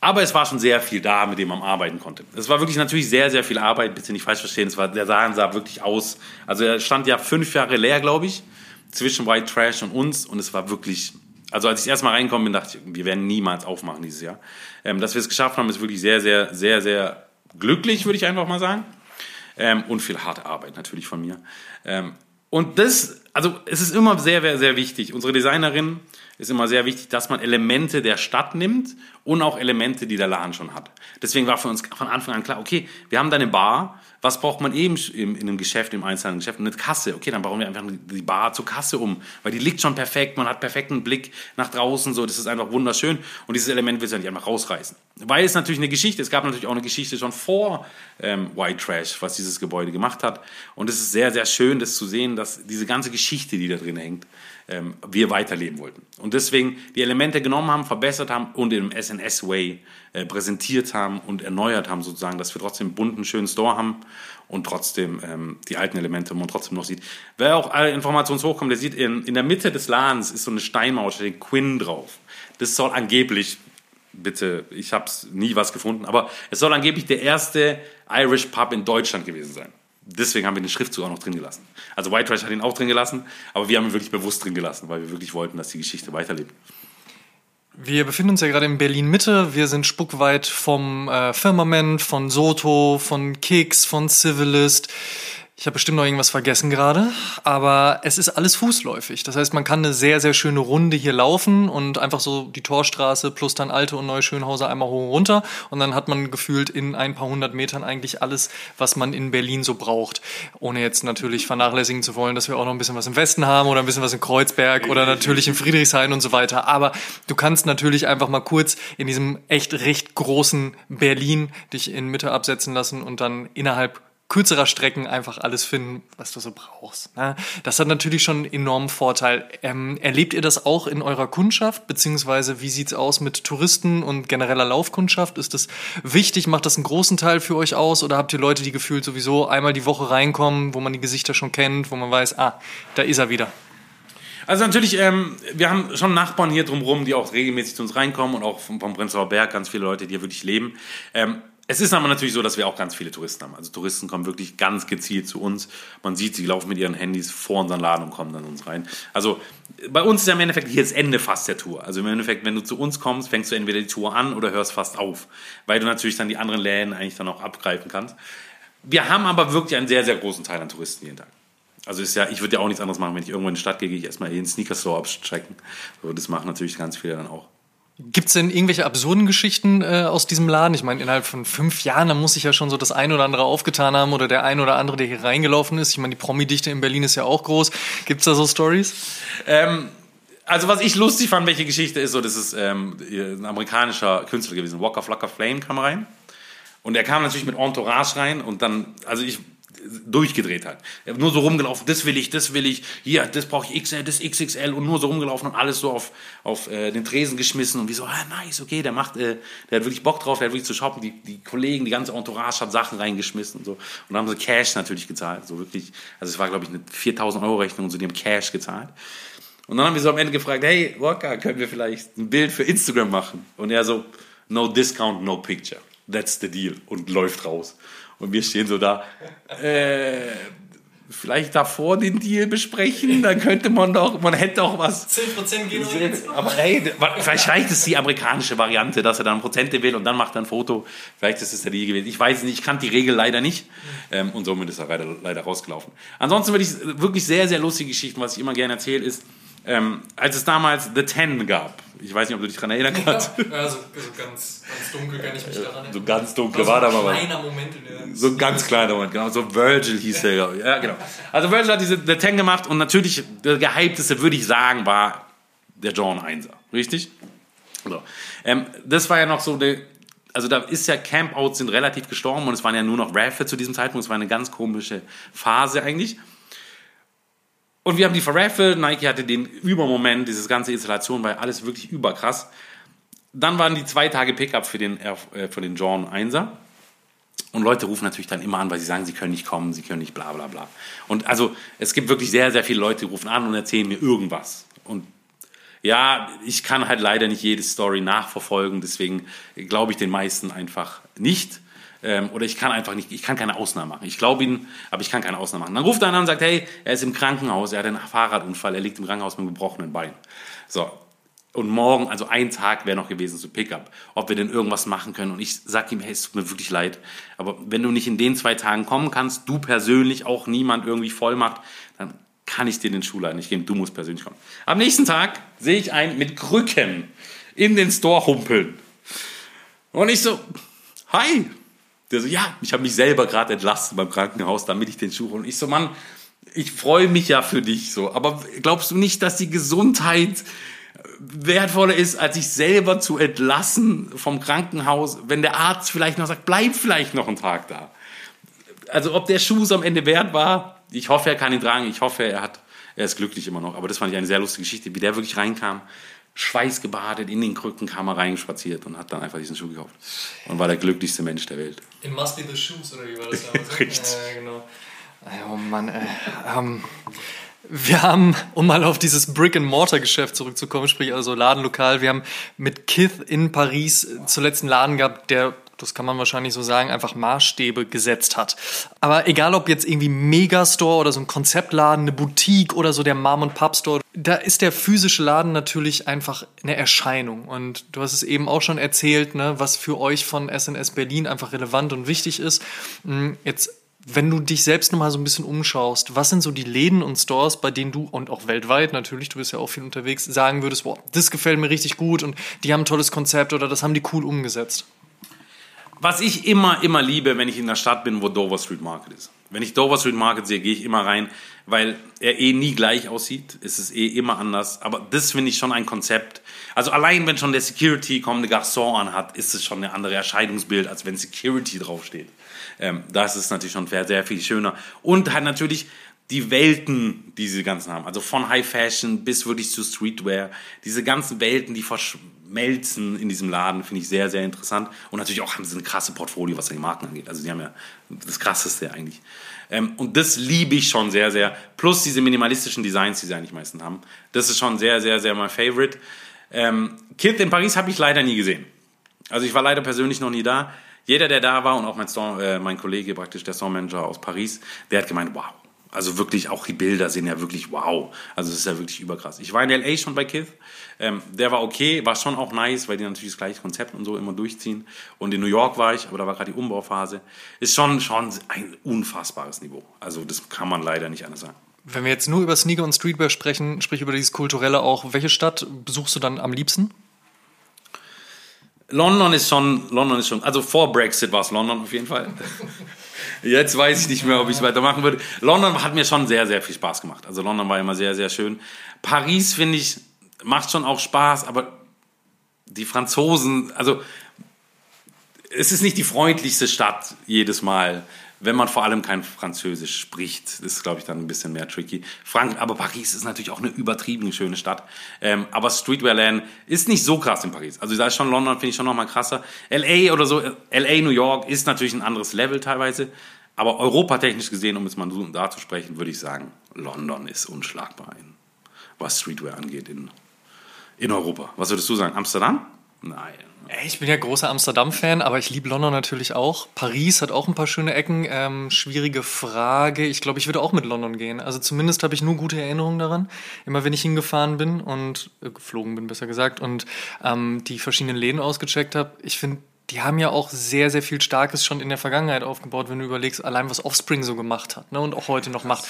Aber es war schon sehr viel da, mit dem man arbeiten konnte. Es war wirklich natürlich sehr, sehr viel Arbeit, bitte nicht falsch verstehen. Es war, der Laden sah wirklich aus. Also er stand ja fünf Jahre leer, glaube ich zwischen White Trash und uns und es war wirklich, also als ich erstmal reinkommen bin, dachte ich, wir werden niemals aufmachen dieses Jahr. Ähm, dass wir es geschafft haben, ist wirklich sehr, sehr, sehr, sehr glücklich, würde ich einfach mal sagen. Ähm, und viel harte Arbeit natürlich von mir. Ähm, und das, also es ist immer sehr, sehr, sehr wichtig. Unsere Designerin ist immer sehr wichtig, dass man Elemente der Stadt nimmt und auch Elemente, die der Laden schon hat. Deswegen war für uns von Anfang an klar, okay, wir haben da eine Bar, was braucht man eben in, einem Geschäft, im einzelnen Geschäft? Eine Kasse. Okay, dann bauen wir einfach die Bar zur Kasse um, weil die liegt schon perfekt, man hat perfekten Blick nach draußen, so, das ist einfach wunderschön und dieses Element willst du ja nicht einfach rausreißen. Weil es natürlich eine Geschichte, es gab natürlich auch eine Geschichte schon vor ähm, White Trash, was dieses Gebäude gemacht hat und es ist sehr, sehr schön, das zu sehen, dass diese ganze Geschichte, die da drin hängt, ähm, wir weiterleben wollten. Und deswegen die Elemente genommen haben, verbessert haben und im SNS-Way äh, präsentiert haben und erneuert haben, sozusagen, dass wir trotzdem einen bunten, schönen Store haben und trotzdem ähm, die alten Elemente man trotzdem noch sieht. Wer auch alle Informationen hochkommt, der sieht, in, in der Mitte des Ladens ist so eine Steinmauer, steht Quinn drauf. Das soll angeblich, bitte, ich habe nie was gefunden, aber es soll angeblich der erste Irish Pub in Deutschland gewesen sein deswegen haben wir den Schriftzug auch noch drin gelassen. Also White Trash hat ihn auch drin gelassen, aber wir haben ihn wirklich bewusst drin gelassen, weil wir wirklich wollten, dass die Geschichte weiterlebt. Wir befinden uns ja gerade in Berlin Mitte. Wir sind spuckweit vom äh, Firmament, von Soto, von Kicks, von Civilist. Ich habe bestimmt noch irgendwas vergessen gerade, aber es ist alles fußläufig. Das heißt, man kann eine sehr, sehr schöne Runde hier laufen und einfach so die Torstraße plus dann Alte und Neue Schönhauser einmal hoch und runter und dann hat man gefühlt in ein paar hundert Metern eigentlich alles, was man in Berlin so braucht. Ohne jetzt natürlich vernachlässigen zu wollen, dass wir auch noch ein bisschen was im Westen haben oder ein bisschen was in Kreuzberg oder natürlich in Friedrichshain und so weiter. Aber du kannst natürlich einfach mal kurz in diesem echt recht großen Berlin dich in Mitte absetzen lassen und dann innerhalb kürzerer Strecken einfach alles finden, was du so brauchst. Ne? Das hat natürlich schon einen enormen Vorteil. Ähm, erlebt ihr das auch in eurer Kundschaft? Beziehungsweise wie sieht's aus mit Touristen und genereller Laufkundschaft? Ist das wichtig? Macht das einen großen Teil für euch aus? Oder habt ihr Leute, die gefühlt sowieso einmal die Woche reinkommen, wo man die Gesichter schon kennt, wo man weiß, ah, da ist er wieder? Also natürlich, ähm, wir haben schon Nachbarn hier drumherum, die auch regelmäßig zu uns reinkommen und auch vom, vom Prenzlauer Berg ganz viele Leute, die hier wirklich leben. Ähm, es ist aber natürlich so, dass wir auch ganz viele Touristen haben. Also Touristen kommen wirklich ganz gezielt zu uns. Man sieht, sie laufen mit ihren Handys vor unseren Laden und kommen dann uns rein. Also bei uns ist ja im Endeffekt hier das Ende fast der Tour. Also im Endeffekt, wenn du zu uns kommst, fängst du entweder die Tour an oder hörst fast auf, weil du natürlich dann die anderen Läden eigentlich dann auch abgreifen kannst. Wir haben aber wirklich einen sehr, sehr großen Teil an Touristen jeden Tag. Also ist ja, ich würde ja auch nichts anderes machen, wenn ich irgendwo in die Stadt gehe, gehe ich erstmal in den Sneaker Store abchecken. Das machen natürlich ganz viele dann auch. Gibt es denn irgendwelche absurden Geschichten äh, aus diesem Laden? Ich meine, innerhalb von fünf Jahren, da muss sich ja schon so das ein oder andere aufgetan haben oder der ein oder andere, der hier reingelaufen ist. Ich meine, die Promi-Dichte in Berlin ist ja auch groß. Gibt es da so Stories? Ähm, also was ich lustig fand, welche Geschichte ist, so das ist ähm, ein amerikanischer Künstler gewesen, Walker Flocker Flame kam rein. Und er kam natürlich mit Entourage rein und dann, also ich durchgedreht hat. Nur so rumgelaufen, das will ich, das will ich, hier, das brauche ich XL, das XXL und nur so rumgelaufen und alles so auf, auf äh, den Tresen geschmissen und wie so, ah, nice, okay, der macht, äh, der hat wirklich Bock drauf, der hat wirklich zu shoppen, die, die Kollegen, die ganze Entourage hat Sachen reingeschmissen und so und dann haben sie Cash natürlich gezahlt, so wirklich, also es war glaube ich eine 4000 Euro Rechnung und so, die haben Cash gezahlt. Und dann haben wir so am Ende gefragt, hey, Walker, können wir vielleicht ein Bild für Instagram machen? Und er so, no discount, no picture. That's the deal. Und läuft raus. Und wir stehen so da. Äh, vielleicht davor den Deal besprechen, dann könnte man doch, man hätte doch was. 10% gehen wir jetzt. Aber hey, vielleicht reicht es die amerikanische Variante, dass er dann Prozente will und dann macht er ein Foto. Vielleicht ist es der Deal gewesen. Ich weiß nicht, ich kannte die Regel leider nicht ähm, und somit ist er leider, leider rausgelaufen. Ansonsten würde ich wirklich sehr, sehr lustige Geschichten, was ich immer gerne erzähle, ist, ähm, als es damals The Ten gab, ich weiß nicht, ob du dich daran erinnern kannst. Ja, also, also ganz, ganz dunkel kann ich mich daran erinnern. So ganz dunkel Also war da mal was. kleiner Moment in der So ein ganz kleiner Moment, genau. So Virgil hieß der, glaub ich. Ja, genau. Also Virgil hat diese The Ten gemacht und natürlich der gehypteste, würde ich sagen, war der John Einser. Richtig? So. Ähm, das war ja noch so der, also da ist ja Campouts sind relativ gestorben und es waren ja nur noch Raffle zu diesem Zeitpunkt. Es war eine ganz komische Phase eigentlich. Und wir haben die verraffelt. Nike hatte den Übermoment, dieses ganze Installation war alles wirklich überkrass. Dann waren die zwei Tage Pickup für den, äh, für den John 1er. Und Leute rufen natürlich dann immer an, weil sie sagen, sie können nicht kommen, sie können nicht bla bla bla. Und also es gibt wirklich sehr, sehr viele Leute, die rufen an und erzählen mir irgendwas. Und ja, ich kann halt leider nicht jede Story nachverfolgen, deswegen glaube ich den meisten einfach nicht. Ähm, oder ich kann einfach nicht, ich kann keine Ausnahme machen. Ich glaube ihn, aber ich kann keine Ausnahme machen. Dann ruft einer an und sagt, hey, er ist im Krankenhaus, er hat einen Fahrradunfall, er liegt im Krankenhaus mit einem gebrochenen Bein. So. Und morgen, also ein Tag wäre noch gewesen zu Pickup, ob wir denn irgendwas machen können. Und ich sag ihm, hey, es tut mir wirklich leid. Aber wenn du nicht in den zwei Tagen kommen kannst, du persönlich auch niemand irgendwie voll macht, dann kann ich dir den Schuhleiter nicht geben. Du musst persönlich kommen. Am nächsten Tag sehe ich einen mit Krücken in den Store humpeln. Und ich so, hi. Der so, ja, ich habe mich selber gerade entlassen beim Krankenhaus, damit ich den Schuh hole. Und ich so, Mann, ich freue mich ja für dich so. Aber glaubst du nicht, dass die Gesundheit wertvoller ist, als sich selber zu entlassen vom Krankenhaus, wenn der Arzt vielleicht noch sagt, bleib vielleicht noch einen Tag da. Also ob der Schuh es am Ende wert war, ich hoffe, er kann ihn tragen, ich hoffe, er hat, er ist glücklich immer noch. Aber das fand ich eine sehr lustige Geschichte, wie der wirklich reinkam, schweißgebadet, in den Krücken kam er reingespaziert und hat dann einfach diesen Schuh gekauft. Und war der glücklichste Mensch der Welt. In Must Be the Shoes, oder wie war das damals? Richtig. Ja, genau. Oh Mann, ey. Ähm, wir haben, um mal auf dieses Brick-and-Mortar-Geschäft zurückzukommen, sprich also Ladenlokal, wir haben mit Kith in Paris zuletzt einen Laden gehabt, der, das kann man wahrscheinlich so sagen, einfach Maßstäbe gesetzt hat. Aber egal ob jetzt irgendwie Megastore oder so ein Konzeptladen, eine Boutique oder so der Mom-and-Pop-Store, da ist der physische Laden natürlich einfach eine Erscheinung. Und du hast es eben auch schon erzählt, ne, was für euch von SNS Berlin einfach relevant und wichtig ist. Hm, Jetzt wenn du dich selbst nochmal so ein bisschen umschaust, was sind so die Läden und Stores, bei denen du und auch weltweit natürlich, du bist ja auch viel unterwegs, sagen würdest, boah, das gefällt mir richtig gut und die haben ein tolles Konzept oder das haben die cool umgesetzt? Was ich immer, immer liebe, wenn ich in der Stadt bin, wo Dover Street Market ist. Wenn ich Dover Street Market sehe, gehe ich immer rein, weil er eh nie gleich aussieht. Es ist eh immer anders. Aber das finde ich schon ein Konzept. Also allein, wenn schon der Security kommende Garçon anhat, ist es schon eine andere Erscheinungsbild, als wenn Security draufsteht. Ähm, das ist natürlich schon sehr, sehr viel schöner. Und halt natürlich die Welten, die sie ganzen haben. Also von High Fashion bis wirklich zu Streetwear. Diese ganzen Welten, die verschmelzen in diesem Laden, finde ich sehr, sehr interessant. Und natürlich auch haben sie eine krasse Portfolio, was die Marken angeht. Also die haben ja das Krasseste eigentlich. Ähm, und das liebe ich schon sehr, sehr. Plus diese minimalistischen Designs, die sie eigentlich meistens haben. Das ist schon sehr, sehr, sehr mein Favorite. Ähm, Kid in Paris habe ich leider nie gesehen. Also ich war leider persönlich noch nie da. Jeder, der da war und auch mein, Store, äh, mein Kollege praktisch, der Store Manager aus Paris, der hat gemeint, wow. Also wirklich, auch die Bilder sind ja wirklich wow. Also das ist ja wirklich überkrass. Ich war in L.A. schon bei Kith. Ähm, der war okay, war schon auch nice, weil die natürlich das gleiche Konzept und so immer durchziehen. Und in New York war ich, aber da war gerade die Umbauphase. Ist schon, schon ein unfassbares Niveau. Also das kann man leider nicht anders sagen. Wenn wir jetzt nur über Sneaker und Streetwear sprechen, sprich über dieses Kulturelle auch, welche Stadt besuchst du dann am liebsten? London ist schon, London ist schon, also vor Brexit war es London auf jeden Fall. Jetzt weiß ich nicht mehr, ob ich es weitermachen würde. London hat mir schon sehr, sehr viel Spaß gemacht. Also London war immer sehr, sehr schön. Paris, finde ich, macht schon auch Spaß, aber die Franzosen, also es ist nicht die freundlichste Stadt jedes Mal, wenn man vor allem kein Französisch spricht. Das ist, glaube ich, dann ein bisschen mehr tricky. Frank aber Paris ist natürlich auch eine übertrieben schöne Stadt. Ähm, aber Streetwear-Land ist nicht so krass in Paris. Also da ist schon London, finde ich schon noch mal krasser. L.A. oder so, L.A., New York ist natürlich ein anderes Level teilweise. Aber europatechnisch gesehen, um jetzt mal da zu sprechen, würde ich sagen, London ist unschlagbar, in, was Streetwear angeht in, in Europa. Was würdest du sagen? Amsterdam? Nein. Ich bin ja großer Amsterdam-Fan, aber ich liebe London natürlich auch. Paris hat auch ein paar schöne Ecken. Ähm, schwierige Frage. Ich glaube, ich würde auch mit London gehen. Also zumindest habe ich nur gute Erinnerungen daran. Immer wenn ich hingefahren bin und äh, geflogen bin, besser gesagt, und ähm, die verschiedenen Läden ausgecheckt habe. Ich finde die haben ja auch sehr, sehr viel Starkes schon in der Vergangenheit aufgebaut, wenn du überlegst, allein was Offspring so gemacht hat ne, und auch heute noch macht.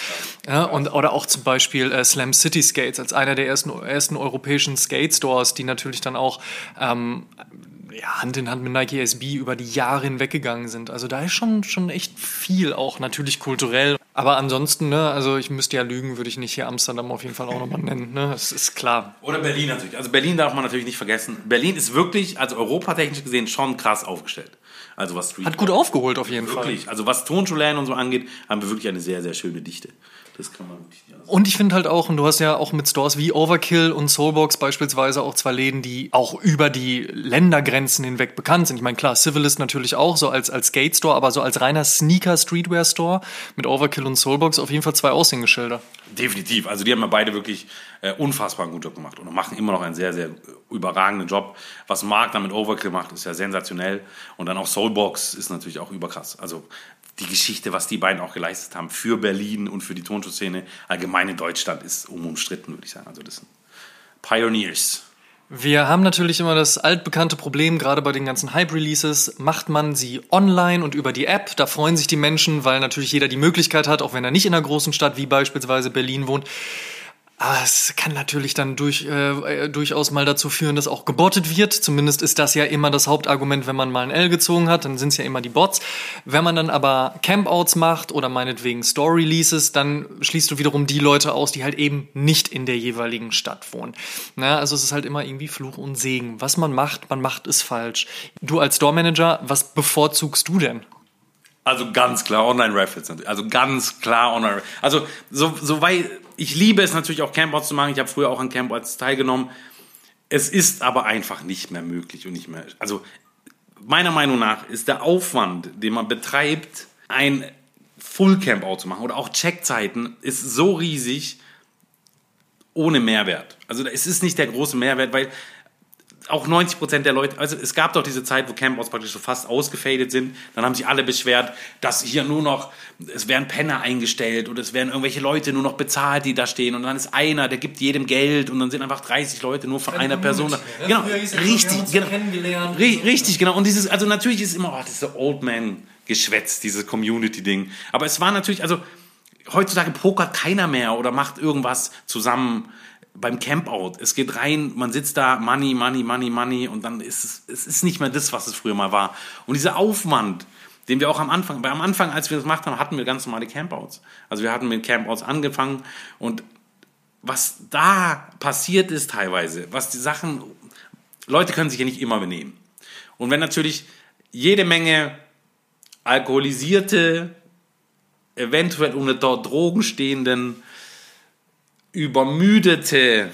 Ja, und, oder auch zum Beispiel äh, Slam City Skates als einer der ersten, ersten europäischen Skate Stores, die natürlich dann auch ähm, ja, Hand in Hand mit Nike SB über die Jahre hinweggegangen sind. Also da ist schon, schon echt viel auch natürlich kulturell. Aber ansonsten, ne, also ich müsste ja lügen, würde ich nicht hier Amsterdam auf jeden Fall auch nochmal nennen. Ne? Das ist klar. Oder Berlin natürlich. Also Berlin darf man natürlich nicht vergessen. Berlin ist wirklich, also europatechnisch gesehen, schon krass aufgestellt. Also was Street Hat gut aufgeholt auf jeden wirklich. Fall. Wirklich. Also was Tonschulen und so angeht, haben wir wirklich eine sehr, sehr schöne Dichte. Das kann man wirklich nicht Und ich finde halt auch, und du hast ja auch mit Stores wie Overkill und Soulbox beispielsweise auch zwei Läden, die auch über die Ländergrenzen hinweg bekannt sind. Ich meine, klar, Civilist natürlich auch so als, als Skate Store, aber so als reiner Sneaker Streetwear Store mit Overkill und Soulbox auf jeden Fall zwei Aushängeschilder. Definitiv. Also die haben ja beide wirklich äh, unfassbar einen guten Job gemacht und machen immer noch einen sehr, sehr überragenden Job. Was Mark dann mit Overkill macht, ist ja sensationell. Und dann auch Soulbox ist natürlich auch überkrass. Also die Geschichte, was die beiden auch geleistet haben für Berlin und für die Tonschutzszene allgemein in Deutschland, ist unumstritten, würde ich sagen. Also das sind Pioneers. Wir haben natürlich immer das altbekannte Problem, gerade bei den ganzen Hype-Releases, macht man sie online und über die App. Da freuen sich die Menschen, weil natürlich jeder die Möglichkeit hat, auch wenn er nicht in einer großen Stadt wie beispielsweise Berlin wohnt, aber es kann natürlich dann durch, äh, durchaus mal dazu führen, dass auch gebottet wird. Zumindest ist das ja immer das Hauptargument, wenn man mal ein L gezogen hat, dann sind es ja immer die Bots. Wenn man dann aber Campouts macht oder meinetwegen Store-Releases, dann schließt du wiederum die Leute aus, die halt eben nicht in der jeweiligen Stadt wohnen. Na, also es ist halt immer irgendwie Fluch und Segen. Was man macht, man macht es falsch. Du als Store-Manager, was bevorzugst du denn? Also ganz klar Online-Raffles. Also ganz klar Online. Also so, so weit ich liebe es natürlich auch Campouts zu machen. Ich habe früher auch an Campouts teilgenommen. Es ist aber einfach nicht mehr möglich und nicht mehr. Also meiner Meinung nach ist der Aufwand, den man betreibt, ein Full Campout zu machen oder auch Checkzeiten, ist so riesig ohne Mehrwert. Also es ist nicht der große Mehrwert, weil auch 90 Prozent der Leute, also es gab doch diese Zeit, wo Campouts praktisch so fast ausgefadet sind. Dann haben sich alle beschwert, dass hier nur noch, es werden Penner eingestellt oder es werden irgendwelche Leute nur noch bezahlt, die da stehen. Und dann ist einer, der gibt jedem Geld und dann sind einfach 30 Leute nur von Keine einer Person. Mehr, ne? Genau, richtig, genau, richtig, genau. Und dieses, also natürlich ist immer, oh, das ist so Old Man Geschwätz, dieses Community-Ding. Aber es war natürlich, also heutzutage pokert keiner mehr oder macht irgendwas zusammen beim Campout. Es geht rein, man sitzt da, Money, Money, Money, Money und dann ist es, es ist nicht mehr das, was es früher mal war. Und dieser Aufwand, den wir auch am Anfang, weil am Anfang, als wir das gemacht haben, hatten wir ganz normale Campouts. Also wir hatten mit Campouts angefangen und was da passiert ist teilweise, was die Sachen, Leute können sich ja nicht immer benehmen. Und wenn natürlich jede Menge alkoholisierte, eventuell unter Drogen stehenden übermüdete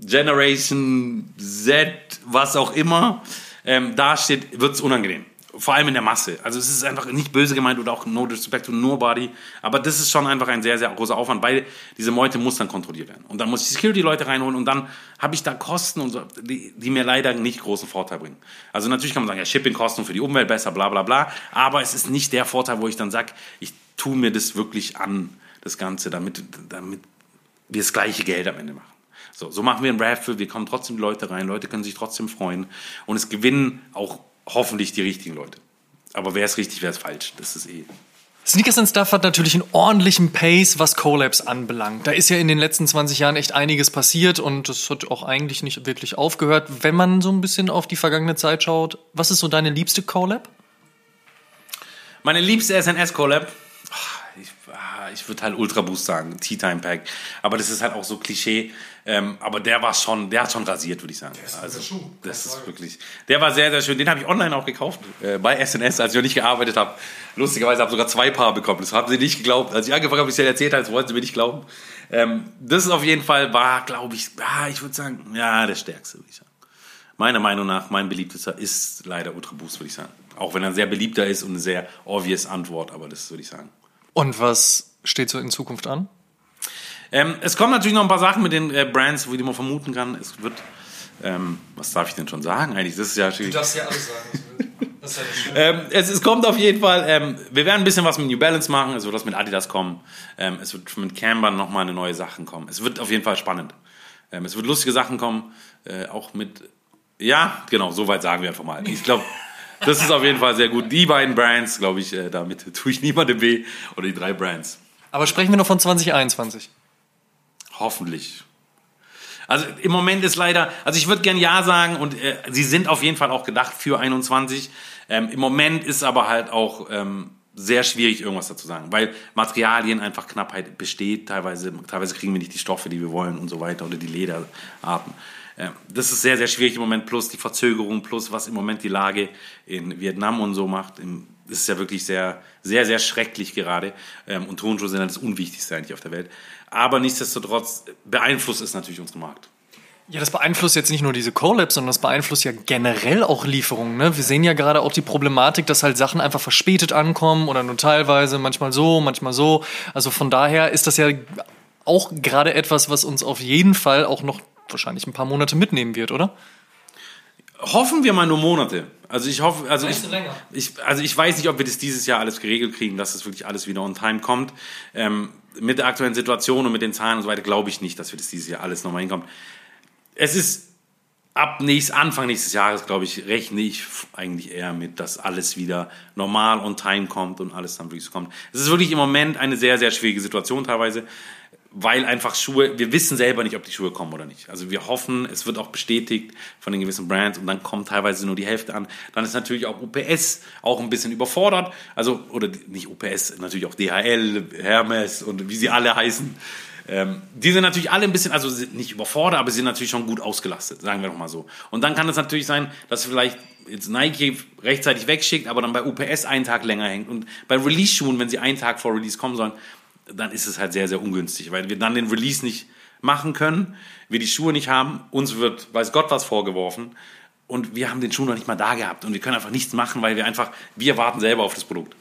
Generation Z, was auch immer, ähm, dasteht, wird es unangenehm. Vor allem in der Masse. Also es ist einfach nicht böse gemeint oder auch no disrespect to nobody. Aber das ist schon einfach ein sehr, sehr großer Aufwand, weil diese Meute muss dann kontrolliert werden. Und dann muss ich Security-Leute reinholen und dann habe ich da Kosten und so, die, die, mir leider nicht großen Vorteil bringen. Also natürlich kann man sagen, ja, Shipping-Kosten für die Umwelt besser, bla bla bla. Aber es ist nicht der Vorteil, wo ich dann sage, ich tue mir das wirklich an, das Ganze, damit, damit wir das gleiche Geld am Ende machen. So, so machen wir ein Raffle, wir kommen trotzdem die Leute rein, Leute können sich trotzdem freuen und es gewinnen auch hoffentlich die richtigen Leute. Aber wer ist richtig, wer ist falsch, das ist eh. Sneakers and Stuff hat natürlich einen ordentlichen Pace, was Collabs anbelangt. Da ist ja in den letzten 20 Jahren echt einiges passiert und das hat auch eigentlich nicht wirklich aufgehört. Wenn man so ein bisschen auf die vergangene Zeit schaut, was ist so deine liebste Collab? Meine liebste SNS-Collab? Ich würde halt Ultra Boost sagen, Tea Time Pack. Aber das ist halt auch so Klischee. Ähm, aber der war schon, der hat schon rasiert, würde ich sagen. Der ist also, Schuh. das ist wirklich. Der war sehr, sehr schön. Den habe ich online auch gekauft äh, bei SNS, als ich noch nicht gearbeitet habe. Lustigerweise habe ich sogar zwei Paar bekommen. Das haben sie nicht geglaubt. Als ich angefangen habe, ich es erzählt habe, das wollten sie mir nicht glauben. Ähm, das ist auf jeden Fall, war, glaube ich, ah, ich würde sagen, ja, der stärkste, würde ich sagen. Meiner Meinung nach, mein beliebtester ist leider Ultra Boost, würde ich sagen. Auch wenn er sehr beliebter ist und eine sehr obvious Antwort, aber das würde ich sagen. Und was steht so in Zukunft an? Ähm, es kommen natürlich noch ein paar Sachen mit den äh, Brands, wie man vermuten kann. Es wird Ähm, was darf ich denn schon sagen eigentlich? Das ist ja Du darfst ja alles sagen. Das ist ja ähm, es, es kommt auf jeden Fall, ähm, wir werden ein bisschen was mit New Balance machen, es wird was mit Adidas kommen, ähm, es wird mit Camber nochmal eine neue Sachen kommen. Es wird auf jeden Fall spannend. Ähm, es wird lustige Sachen kommen, äh, auch mit, ja, genau, soweit sagen wir einfach mal. Ich glaube, das ist auf jeden Fall sehr gut. Die beiden Brands, glaube ich, äh, damit tue ich niemandem weh. Oder die drei Brands. Aber sprechen wir noch von 2021. Hoffentlich. Also im Moment ist leider, also ich würde gern Ja sagen und äh, sie sind auf jeden Fall auch gedacht für 21. Ähm, Im Moment ist aber halt auch ähm, sehr schwierig, irgendwas dazu sagen, weil Materialien einfach Knappheit besteht. Teilweise, teilweise kriegen wir nicht die Stoffe, die wir wollen und so weiter oder die Lederarten. Das ist sehr, sehr schwierig im Moment, plus die Verzögerung, plus was im Moment die Lage in Vietnam und so macht. Das ist ja wirklich sehr, sehr, sehr schrecklich gerade. Ähm, und Turnschuhe sind ja das Unwichtigste eigentlich auf der Welt. Aber nichtsdestotrotz beeinflusst es natürlich unseren Markt. Ja, das beeinflusst jetzt nicht nur diese Collabs, sondern das beeinflusst ja generell auch Lieferungen. Ne? Wir sehen ja gerade auch die Problematik, dass halt Sachen einfach verspätet ankommen oder nur teilweise, manchmal so, manchmal so. Also von daher ist das ja auch gerade etwas, was uns auf jeden Fall auch noch wahrscheinlich ein paar Monate mitnehmen wird, oder? Hoffen wir mal nur Monate. Also ich hoffe, also ich, ich, also ich weiß nicht, ob wir das dieses Jahr alles geregelt kriegen, dass das wirklich alles wieder on time kommt. Ähm, mit der aktuellen Situation und mit den Zahlen und so weiter glaube ich nicht, dass wir das dieses Jahr alles nochmal hinkommen. Es ist ab nächst, Anfang nächstes Jahres, glaube ich, rechne ich eigentlich eher mit, dass alles wieder normal on time kommt und alles dann wirklich so kommt. Es ist wirklich im Moment eine sehr, sehr schwierige Situation teilweise, weil einfach Schuhe, wir wissen selber nicht, ob die Schuhe kommen oder nicht. Also wir hoffen, es wird auch bestätigt von den gewissen Brands und dann kommt teilweise nur die Hälfte an. Dann ist natürlich auch UPS auch ein bisschen überfordert. Also, oder nicht UPS, natürlich auch DHL, Hermes und wie sie alle heißen. Ähm, die sind natürlich alle ein bisschen, also nicht überfordert, aber sie sind natürlich schon gut ausgelastet, sagen wir doch mal so. Und dann kann es natürlich sein, dass vielleicht jetzt Nike rechtzeitig wegschickt, aber dann bei UPS einen Tag länger hängt. Und bei Release-Schuhen, wenn sie einen Tag vor Release kommen sollen, dann ist es halt sehr, sehr ungünstig, weil wir dann den Release nicht machen können, wir die Schuhe nicht haben, uns wird, weiß Gott, was vorgeworfen und wir haben den Schuh noch nicht mal da gehabt und wir können einfach nichts machen, weil wir einfach, wir warten selber auf das Produkt.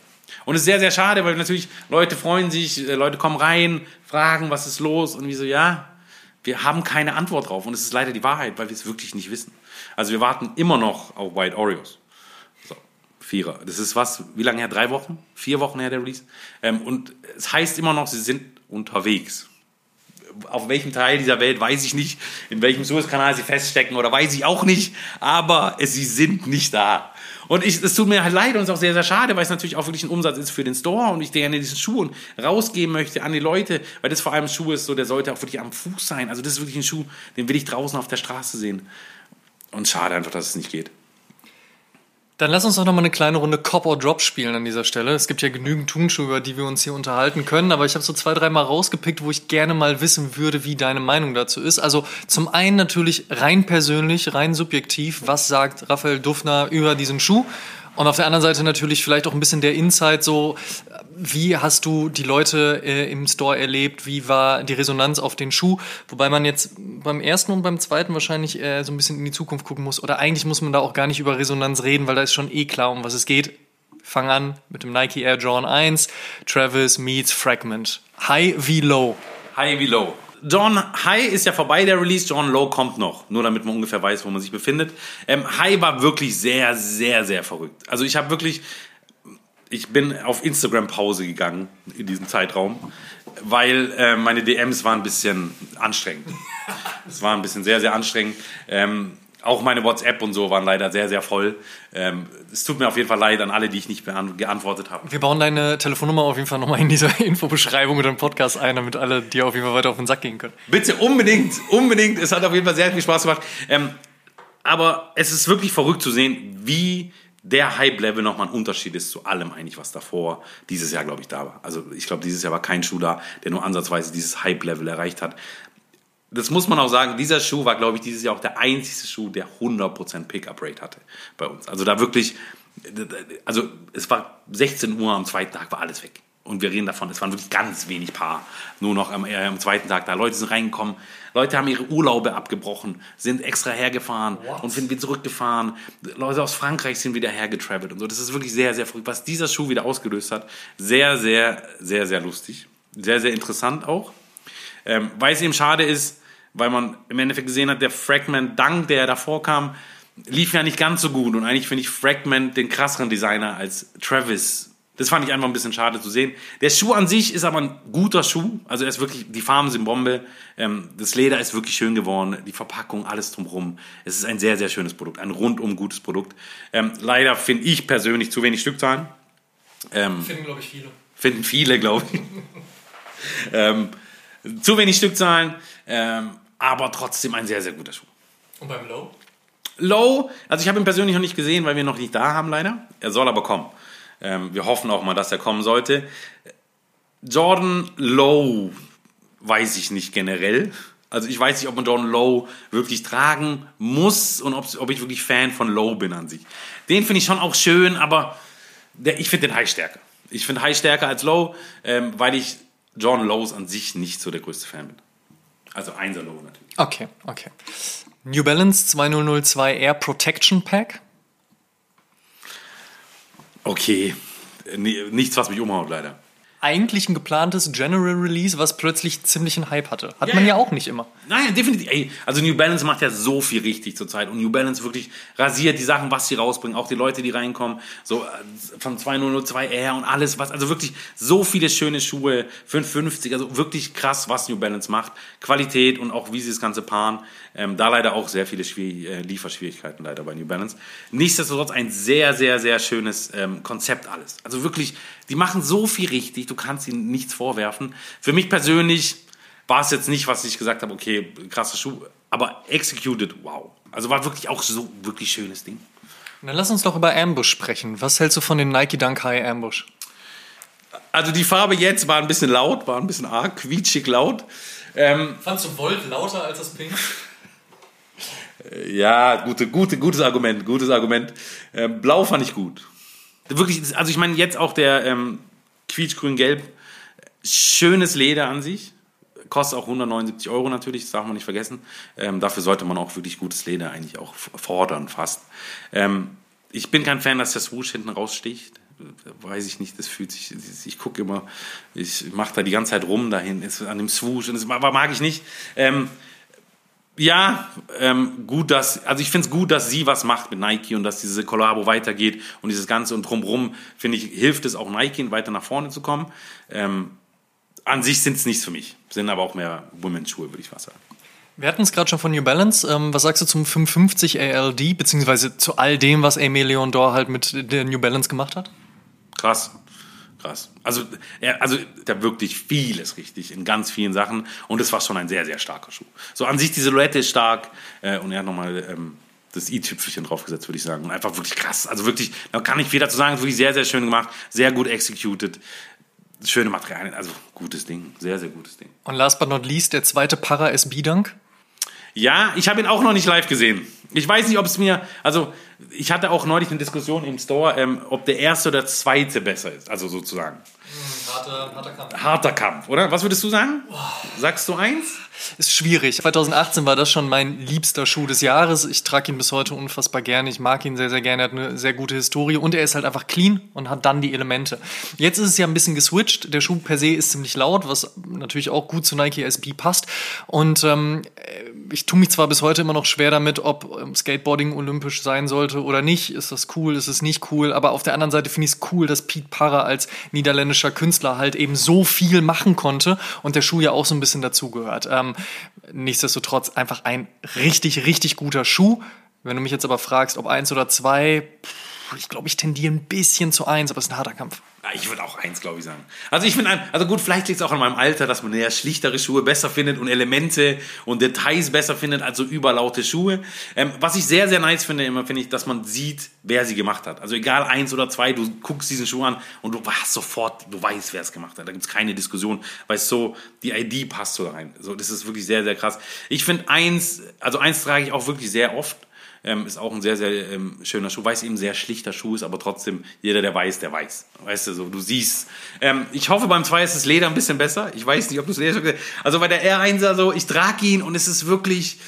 Und es ist sehr, sehr schade, weil natürlich Leute freuen sich, äh, Leute kommen rein, fragen, was ist los und wie so, ja, wir haben keine Antwort drauf und es ist leider die Wahrheit, weil wir es wirklich nicht wissen. Also wir warten immer noch auf White Oreos. Vierer. Das ist was, wie lange her? Drei Wochen? Vier Wochen her der Release? Ähm, und es heißt immer noch, sie sind unterwegs. Auf welchem Teil dieser Welt weiß ich nicht, in welchem Suezkanal sie feststecken oder weiß ich auch nicht, aber es, sie sind nicht da. Und es tut mir halt leid und es ist auch sehr, sehr schade, weil es natürlich auch wirklich ein Umsatz ist für den Store und ich gerne diesen Schuh rausgeben möchte an die Leute, weil das vor allem ein Schuh ist, so der sollte auch wirklich am Fuß sein. Also das ist wirklich ein Schuh, den will ich draußen auf der Straße sehen. Und schade einfach, dass es nicht geht. Dann lass uns doch noch mal eine kleine Runde Cop or Drop spielen an dieser Stelle. Es gibt ja genügend Turnschuhe, über die wir uns hier unterhalten können, aber ich habe so zwei, dreimal rausgepickt, wo ich gerne mal wissen würde, wie deine Meinung dazu ist. Also zum einen natürlich rein persönlich, rein subjektiv, was sagt Raphael Dufner über diesen Schuh? Und auf der anderen Seite natürlich vielleicht auch ein bisschen der Insight, so wie hast du die Leute äh, im Store erlebt, wie war die Resonanz auf den Schuh, wobei man jetzt beim ersten und beim zweiten wahrscheinlich äh, so ein bisschen in die Zukunft gucken muss oder eigentlich muss man da auch gar nicht über Resonanz reden, weil da ist schon eh klar, um was es geht. Fang an mit dem Nike Air Jordan 1, Travis meets Fragment. High wie low. High wie Low. John High ist ja vorbei, der Release. John Low kommt noch. Nur damit man ungefähr weiß, wo man sich befindet. Ähm, High war wirklich sehr, sehr, sehr verrückt. Also ich habe wirklich, ich bin auf Instagram Pause gegangen in diesem Zeitraum, weil äh, meine DMs waren ein bisschen anstrengend. Es war ein bisschen sehr, sehr anstrengend. Ähm, auch meine WhatsApp und so waren leider sehr, sehr voll. Ähm, es tut mir auf jeden Fall leid an alle, die ich nicht geantwortet habe. Wir bauen deine Telefonnummer auf jeden Fall nochmal in dieser Infobeschreibung oder im Podcast ein, damit alle dir auf jeden Fall weiter auf den Sack gehen können. Bitte unbedingt, unbedingt. Es hat auf jeden Fall sehr viel Spaß gemacht. Ähm, aber es ist wirklich verrückt zu sehen, wie der Hype-Level nochmal ein Unterschied ist zu allem eigentlich, was davor dieses Jahr, glaube ich, da war. Also ich glaube, dieses Jahr war kein Schuh da, der nur ansatzweise dieses Hype-Level erreicht hat. Das muss man auch sagen, dieser Schuh war, glaube ich, dieses Jahr auch der einzige Schuh, der 100% Pickup-Rate hatte bei uns. Also da wirklich, also es war 16 Uhr am zweiten Tag, war alles weg. Und wir reden davon, es waren wirklich ganz wenig Paar. Nur noch am, äh, am zweiten Tag da. Leute sind reingekommen. Leute haben ihre Urlaube abgebrochen, sind extra hergefahren und sind wieder zurückgefahren. Leute aus Frankreich sind wieder hergetravelt und so. Das ist wirklich sehr, sehr verrückt. Was dieser Schuh wieder ausgelöst hat, sehr, sehr, sehr, sehr lustig. Sehr, sehr interessant auch. Ähm, weil es eben schade ist, weil man im Endeffekt gesehen hat, der Fragment Dunk, der davor kam, lief ja nicht ganz so gut. Und eigentlich finde ich Fragment den krasseren Designer als Travis. Das fand ich einfach ein bisschen schade zu sehen. Der Schuh an sich ist aber ein guter Schuh. Also er ist wirklich, die Farben sind Bombe. Ähm, das Leder ist wirklich schön geworden. Die Verpackung, alles drumherum. Es ist ein sehr, sehr schönes Produkt. Ein rundum gutes Produkt. Ähm, leider finde ich persönlich zu wenig Stückzahlen. Ähm, finden, glaube ich, viele. Finden viele, glaube ich. ähm, zu wenig Stückzahlen, ähm, aber trotzdem ein sehr, sehr guter Schuh. Und beim Low? Low, also ich habe ihn persönlich noch nicht gesehen, weil wir noch nicht da haben, leider. Er soll aber kommen. Ähm, wir hoffen auch mal, dass er kommen sollte. Jordan Low weiß ich nicht generell. Also ich weiß nicht, ob man Jordan Low wirklich tragen muss und ob, ob ich wirklich Fan von Low bin an sich. Den finde ich schon auch schön, aber der, ich finde den High stärker. Ich finde High stärker als Low, ähm, weil ich Jordan Lows an sich nicht so der größte Fan bin. Also 1er Low natürlich. Okay, okay. New Balance 2002 Air Protection Pack. Okay, nichts, was mich umhaut, leider eigentlich ein geplantes General Release, was plötzlich ziemlich einen Hype hatte. Hat ja, man ja auch nicht immer. Nein, definitiv. Ey, also New Balance macht ja so viel richtig zurzeit und New Balance wirklich rasiert die Sachen, was sie rausbringen, auch die Leute, die reinkommen, so äh, von 2002R und alles, was, also wirklich so viele schöne Schuhe, 550, also wirklich krass, was New Balance macht. Qualität und auch wie sie das Ganze paaren. Ähm, da leider auch sehr viele Schwier äh, Lieferschwierigkeiten leider bei New Balance. Nichtsdestotrotz ein sehr, sehr, sehr schönes ähm, Konzept alles. Also wirklich, die machen so viel richtig, du kannst ihnen nichts vorwerfen. Für mich persönlich war es jetzt nicht, was ich gesagt habe, okay, krasser Schuh, aber executed, wow. Also war wirklich auch so wirklich schönes Ding. dann lass uns doch über Ambush sprechen. Was hältst du von den Nike Dunk High Ambush? Also die Farbe jetzt war ein bisschen laut, war ein bisschen arg, quietschig laut. Ähm, Fandst du Volt lauter als das Pink? Ja, gute, gute, gutes Argument, gutes Argument. Äh, Blau fand ich gut. Wirklich, also ich meine jetzt auch der ähm, quietschgrün-gelb, schönes Leder an sich. Kostet auch 179 Euro natürlich, das darf man nicht vergessen. Ähm, dafür sollte man auch wirklich gutes Leder eigentlich auch fordern, fast. Ähm, ich bin kein Fan, dass der Swoosh hinten raussticht. Weiß ich nicht, das fühlt sich, ich gucke immer, ich mache da die ganze Zeit rum dahin, an dem Swoosh, und das mag ich nicht. Ähm, ja, ähm, gut, dass, also ich finde es gut, dass sie was macht mit Nike und dass diese Kollabo weitergeht und dieses Ganze und drumherum, finde ich, hilft es auch Nike, weiter nach vorne zu kommen. Ähm, an sich sind es nichts für mich, sind aber auch mehr Women's-Schuhe, würde ich fast sagen. Wir hatten es gerade schon von New Balance. Ähm, was sagst du zum 550 ALD, beziehungsweise zu all dem, was Emile Dor halt mit der New Balance gemacht hat? Krass krass. Also, er, also da wirklich vieles richtig in ganz vielen Sachen und es war schon ein sehr, sehr starker Schuh. So an sich die Silhouette ist stark äh, und er hat nochmal ähm, das i-Tüpfelchen draufgesetzt, würde ich sagen. Und einfach wirklich krass. Also wirklich, da kann ich viel dazu sagen, wirklich sehr, sehr schön gemacht, sehr gut executed. Schöne Materialien, also gutes Ding, sehr, sehr gutes Ding. Und last but not least, der zweite Para SB Dunk. Ja, ich habe ihn auch noch nicht live gesehen. Ich weiß nicht, ob es mir, also ich hatte auch neulich eine Diskussion im Store, ähm, ob der erste oder zweite besser ist, also sozusagen. Harter, harter Kampf. Harter Kampf, oder? Was würdest du sagen? Sagst du eins? Ist schwierig. 2018 war das schon mein liebster Schuh des Jahres. Ich trage ihn bis heute unfassbar gerne. Ich mag ihn sehr, sehr gerne. Er hat eine sehr gute Historie und er ist halt einfach clean und hat dann die Elemente. Jetzt ist es ja ein bisschen geswitcht. Der Schuh per se ist ziemlich laut, was natürlich auch gut zu Nike SB passt. Und ähm, ich tue mich zwar bis heute immer noch schwer damit, ob ähm, Skateboarding olympisch sein sollte oder nicht. Ist das cool? Ist es nicht cool? Aber auf der anderen Seite finde ich es cool, dass Pete Parra als niederländischer Künstler halt eben so viel machen konnte und der Schuh ja auch so ein bisschen dazugehört. Ähm, nichtsdestotrotz einfach ein richtig, richtig guter Schuh. Wenn du mich jetzt aber fragst, ob eins oder zwei, ich glaube, ich tendiere ein bisschen zu eins, aber es ist ein harter Kampf. Ich würde auch eins, glaube ich, sagen. Also ich finde, also gut, vielleicht liegt es auch an meinem Alter, dass man eher schlichtere Schuhe besser findet und Elemente und Details besser findet als so überlaute Schuhe. Ähm, was ich sehr, sehr nice finde, immer finde ich, dass man sieht, wer sie gemacht hat. Also egal eins oder zwei, du guckst diesen Schuh an und du hast sofort, du weißt, wer es gemacht hat. Da gibt es keine Diskussion, weil so, die ID passt so rein. So, das ist wirklich sehr, sehr krass. Ich finde eins, also eins trage ich auch wirklich sehr oft ähm, ist auch ein sehr, sehr ähm, schöner Schuh, weil es eben sehr schlichter Schuh ist, aber trotzdem, jeder, der weiß, der weiß. Weißt du, so, du siehst. Ähm, ich hoffe, beim 2 ist das Leder ein bisschen besser. Ich weiß nicht, ob du das Leder schon Also bei der R1er so, ich trage ihn und es ist wirklich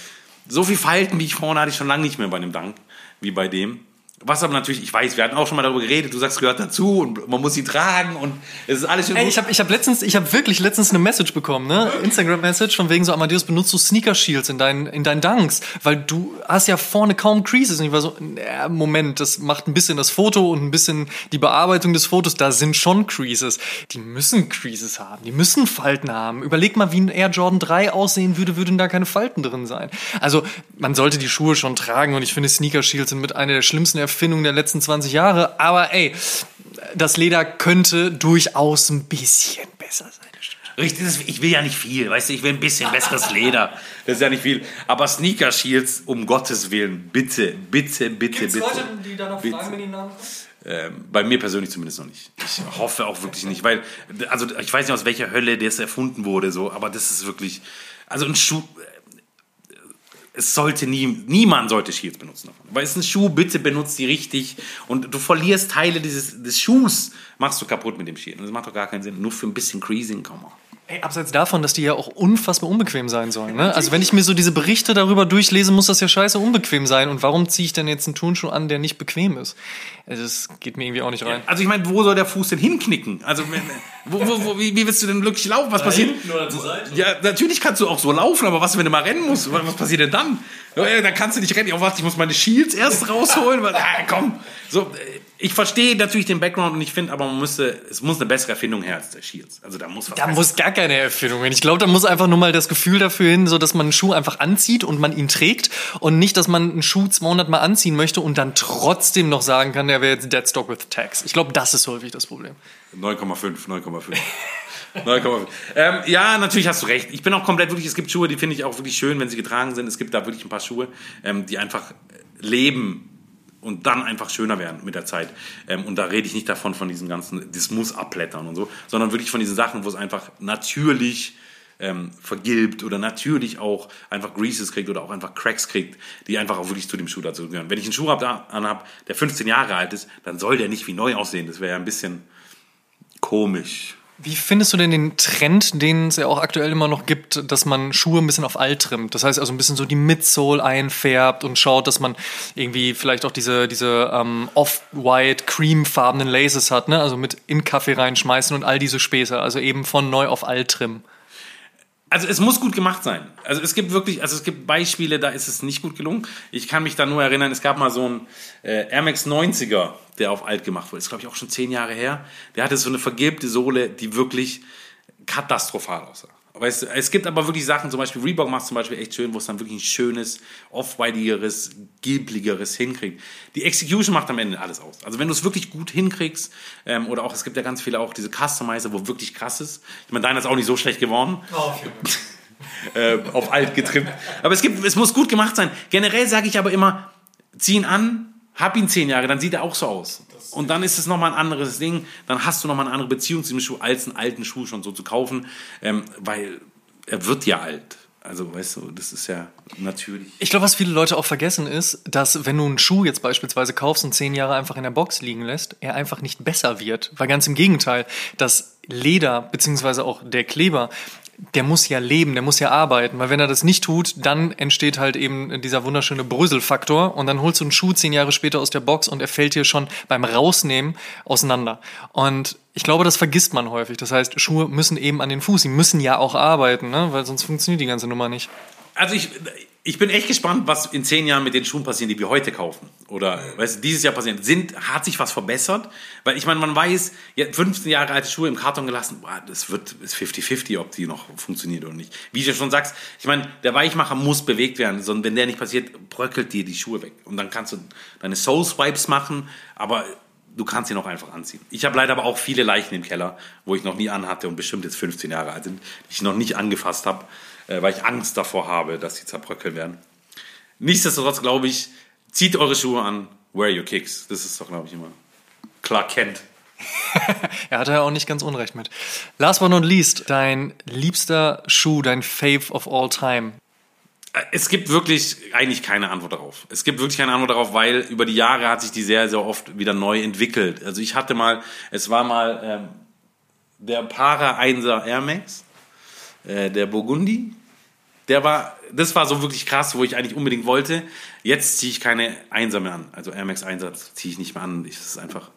so viel Falten, wie ich vorne hatte, ich schon lange nicht mehr bei dem Dank, wie bei dem. Was aber natürlich, ich weiß, wir hatten auch schon mal darüber geredet, du sagst, gehört dazu und man muss sie tragen und es ist alles schön Ey, ich habe ich hab letztens, ich habe wirklich letztens eine Message bekommen, ne? Instagram-Message von wegen so, Amadeus, benutzt du Sneaker Shields in deinen, in deinen Dunks? Weil du hast ja vorne kaum Creases. Und ich war so, äh, Moment, das macht ein bisschen das Foto und ein bisschen die Bearbeitung des Fotos. Da sind schon Creases. Die müssen Creases haben, die müssen Falten haben. Überleg mal, wie ein Air Jordan 3 aussehen würde, würden da keine Falten drin sein. Also, man sollte die Schuhe schon tragen und ich finde, Sneaker Shields sind mit einer der schlimmsten Erfindungen der letzten 20 Jahre. Aber ey, das Leder könnte durchaus ein bisschen besser sein. Richtig, ich will ja nicht viel, weißt du, ich will ein bisschen besseres Leder. Das ist ja nicht viel. Aber Sneaker Shields, um Gottes Willen, bitte, bitte, bitte, bitte. die danach Bitte. wenn die Namen Ähm, bei mir persönlich zumindest noch nicht. Ich hoffe auch wirklich nicht, weil, also ich weiß nicht, aus welcher Hölle das erfunden wurde, so, aber das ist wirklich, also ein Schuh, es sollte nie, niemand sollte Shields benutzen. davon. Weil es ist ein Schuh, bitte benutzt die richtig und du verlierst Teile dieses, des Schuhs, machst du kaputt mit dem Shield. Und das macht doch gar keinen Sinn. Nur für ein bisschen Creasing, komm mal. Ey, abseits davon, dass die ja auch unfassbar unbequem sein sollen. Ne? Also wenn ich mir so diese Berichte darüber durchlese, muss das ja scheiße unbequem sein. Und warum ziehe ich denn jetzt einen Turnschuh an, der nicht bequem ist? Also Das geht mir irgendwie auch nicht rein. Also ich meine, wo soll der Fuß denn hinknicken? Also wo, wo, wo, wie, wie willst du denn wirklich laufen? Was passiert? oder zur Seite? Ja, natürlich kannst du auch so laufen, aber was, wenn du mal rennen musst? Was passiert denn dann? Ja, dann kannst du nicht rennen. Oh, warte, ich muss meine Shields erst rausholen. Weil, ah, komm. So, äh, ich verstehe natürlich den Background und ich finde, aber man müsste, es muss eine bessere Erfindung her als der Shields. Also da muss was Da muss gar keine Erfindung hin. Ich glaube, da muss einfach nur mal das Gefühl dafür hin, so dass man einen Schuh einfach anzieht und man ihn trägt und nicht, dass man einen Schuh 200 Mal anziehen möchte und dann trotzdem noch sagen kann, der wäre jetzt Deadstock with Tags. Ich glaube, das ist häufig das Problem. 9,5, 9,5. 9,5. Ähm, ja, natürlich hast du recht. Ich bin auch komplett wirklich, es gibt Schuhe, die finde ich auch wirklich schön, wenn sie getragen sind. Es gibt da wirklich ein paar Schuhe, ähm, die einfach leben und dann einfach schöner werden mit der Zeit. Ähm, und da rede ich nicht davon, von diesen ganzen, das muss abblättern und so, sondern wirklich von diesen Sachen, wo es einfach natürlich ähm, vergilbt oder natürlich auch einfach Greases kriegt oder auch einfach Cracks kriegt, die einfach auch wirklich zu dem Schuh dazu gehören. Wenn ich einen Schuh anhab, der 15 Jahre alt ist, dann soll der nicht wie neu aussehen. Das wäre ja ein bisschen komisch. Wie findest du denn den Trend, den es ja auch aktuell immer noch gibt, dass man Schuhe ein bisschen auf alt trimmt? Das heißt also ein bisschen so die Midsole einfärbt und schaut, dass man irgendwie vielleicht auch diese, diese ähm, off-white, creamfarbenen Laces hat, ne? Also mit in Kaffee reinschmeißen und all diese Späße. Also eben von neu auf alt trimmen. Also es muss gut gemacht sein. Also es gibt wirklich, also es gibt Beispiele, da ist es nicht gut gelungen. Ich kann mich da nur erinnern, es gab mal so einen äh, Air Max 90er, der auf alt gemacht wurde. Ist glaube ich auch schon zehn Jahre her. Der hatte so eine vergilbte Sohle, die wirklich katastrophal aussah. Weißt du, es gibt aber wirklich Sachen, zum Beispiel Reebok macht zum Beispiel echt schön, wo es dann wirklich ein schönes, off-whiteigeres, gilbligeres hinkriegt. Die Execution macht am Ende alles aus. Also wenn du es wirklich gut hinkriegst, ähm, oder auch, es gibt ja ganz viele auch diese Customizer, wo wirklich krass ist. Ich meine, deiner ist auch nicht so schlecht geworden äh, auf alt getrimmt. Aber es, gibt, es muss gut gemacht sein. Generell sage ich aber immer, zieh ihn an, hab ihn zehn Jahre, dann sieht er auch so aus. Und dann ist es nochmal ein anderes Ding. Dann hast du nochmal eine andere Beziehung zu dem Schuh, als einen alten Schuh schon so zu kaufen. Ähm, weil er wird ja alt. Also, weißt du, das ist ja natürlich. Ich glaube, was viele Leute auch vergessen ist, dass wenn du einen Schuh jetzt beispielsweise kaufst und zehn Jahre einfach in der Box liegen lässt, er einfach nicht besser wird. Weil ganz im Gegenteil, das Leder beziehungsweise auch der Kleber, der muss ja leben, der muss ja arbeiten. Weil wenn er das nicht tut, dann entsteht halt eben dieser wunderschöne Bröselfaktor und dann holst du einen Schuh zehn Jahre später aus der Box und er fällt dir schon beim Rausnehmen auseinander. Und ich glaube, das vergisst man häufig. Das heißt, Schuhe müssen eben an den Fuß, sie müssen ja auch arbeiten, ne? weil sonst funktioniert die ganze Nummer nicht. Also ich, ich bin echt gespannt, was in zehn Jahren mit den Schuhen passiert, die wir heute kaufen. Oder weißt du, dieses Jahr passiert. Sind, hat sich was verbessert? Weil ich meine, man weiß, ja, 15 Jahre alte Schuhe im Karton gelassen, boah, das wird ist 50-50, ob die noch funktioniert oder nicht. Wie du schon sagst, ich meine, der Weichmacher muss bewegt werden, sondern wenn der nicht passiert, bröckelt dir die Schuhe weg. Und dann kannst du deine Soul Swipes machen, aber du kannst sie noch einfach anziehen. Ich habe leider aber auch viele Leichen im Keller, wo ich noch nie anhatte und bestimmt jetzt 15 Jahre alt sind, die ich noch nicht angefasst habe, äh, weil ich Angst davor habe, dass sie zerbröckeln werden. Nichtsdestotrotz glaube ich, zieht eure Schuhe an, wear your kicks. Das ist doch, glaube ich, immer Clark Kent. Er hatte ja auch nicht ganz unrecht mit. Last but not least, dein liebster Schuh, dein Fave of all time. Es gibt wirklich eigentlich keine Antwort darauf. Es gibt wirklich keine Antwort darauf, weil über die Jahre hat sich die sehr, sehr oft wieder neu entwickelt. Also ich hatte mal, es war mal ähm, der Para 1er Air Max, äh, der Burgundi. der war, das war so wirklich krass, wo ich eigentlich unbedingt wollte. Jetzt ziehe ich keine Einser mehr an. Also Air Max Einsatz ziehe ich nicht mehr an. Ich, das ist einfach,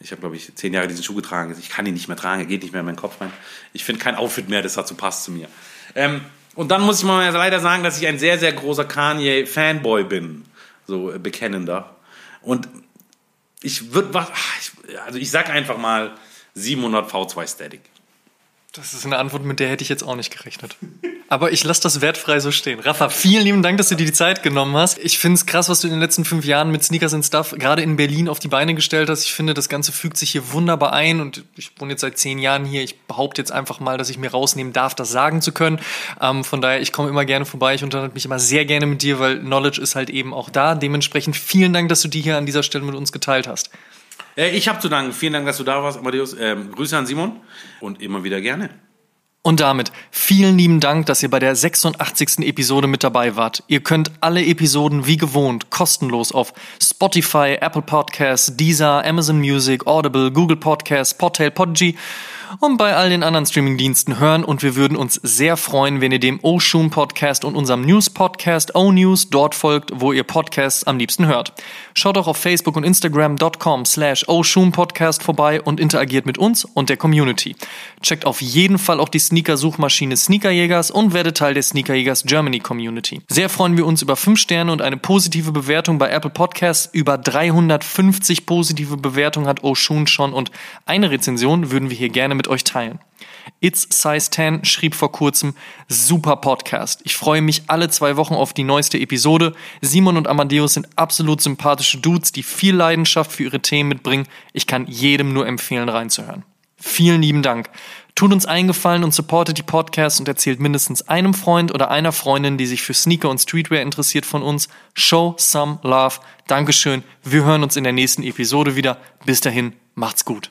ich habe, glaube ich, zehn Jahre diesen Schuh getragen. Ich kann ihn nicht mehr tragen, er geht nicht mehr in meinen Kopf rein. Ich finde kein Outfit mehr, das dazu passt zu mir. Ähm, und dann muss ich mal leider sagen, dass ich ein sehr, sehr großer Kanye-Fanboy bin. So äh, bekennender. Und ich würde also ich sag einfach mal 700 V2 Static. Das ist eine Antwort, mit der hätte ich jetzt auch nicht gerechnet. Aber ich lasse das wertfrei so stehen. Rafa, vielen lieben Dank, dass du dir die Zeit genommen hast. Ich finde es krass, was du in den letzten fünf Jahren mit Sneakers and Stuff gerade in Berlin auf die Beine gestellt hast. Ich finde, das Ganze fügt sich hier wunderbar ein und ich wohne jetzt seit zehn Jahren hier. Ich behaupte jetzt einfach mal, dass ich mir rausnehmen darf, das sagen zu können. Ähm, von daher, ich komme immer gerne vorbei. Ich unterhalte mich immer sehr gerne mit dir, weil Knowledge ist halt eben auch da. Dementsprechend vielen Dank, dass du die hier an dieser Stelle mit uns geteilt hast. Äh, ich habe zu danken. Vielen Dank, dass du da warst, Amadeus. Ähm, Grüße an Simon und immer wieder gerne. Und damit vielen lieben Dank, dass ihr bei der 86. Episode mit dabei wart. Ihr könnt alle Episoden wie gewohnt kostenlos auf Spotify, Apple Podcasts, Deezer, Amazon Music, Audible, Google Podcasts, Podtail, Podgy und bei all den anderen Streamingdiensten hören und wir würden uns sehr freuen, wenn ihr dem Oshun Podcast und unserem News Podcast O News dort folgt, wo ihr Podcasts am liebsten hört. Schaut auch auf Facebook und Instagram.com slash Oshun Podcast vorbei und interagiert mit uns und der Community. Checkt auf jeden Fall auch die Sneaker-Suchmaschine Sneakerjägers und werdet Teil der Sneakerjägers Germany Community. Sehr freuen wir uns über 5 Sterne und eine positive Bewertung bei Apple Podcasts. Über 350 positive Bewertungen hat Oshun schon und eine Rezension würden wir hier gerne mit euch teilen. It's Size 10 schrieb vor kurzem, super Podcast. Ich freue mich alle zwei Wochen auf die neueste Episode. Simon und Amadeus sind absolut sympathische Dudes, die viel Leidenschaft für ihre Themen mitbringen. Ich kann jedem nur empfehlen, reinzuhören. Vielen lieben Dank. Tut uns eingefallen und supportet die Podcasts und erzählt mindestens einem Freund oder einer Freundin, die sich für Sneaker und Streetwear interessiert von uns. Show some love. Dankeschön. Wir hören uns in der nächsten Episode wieder. Bis dahin, macht's gut.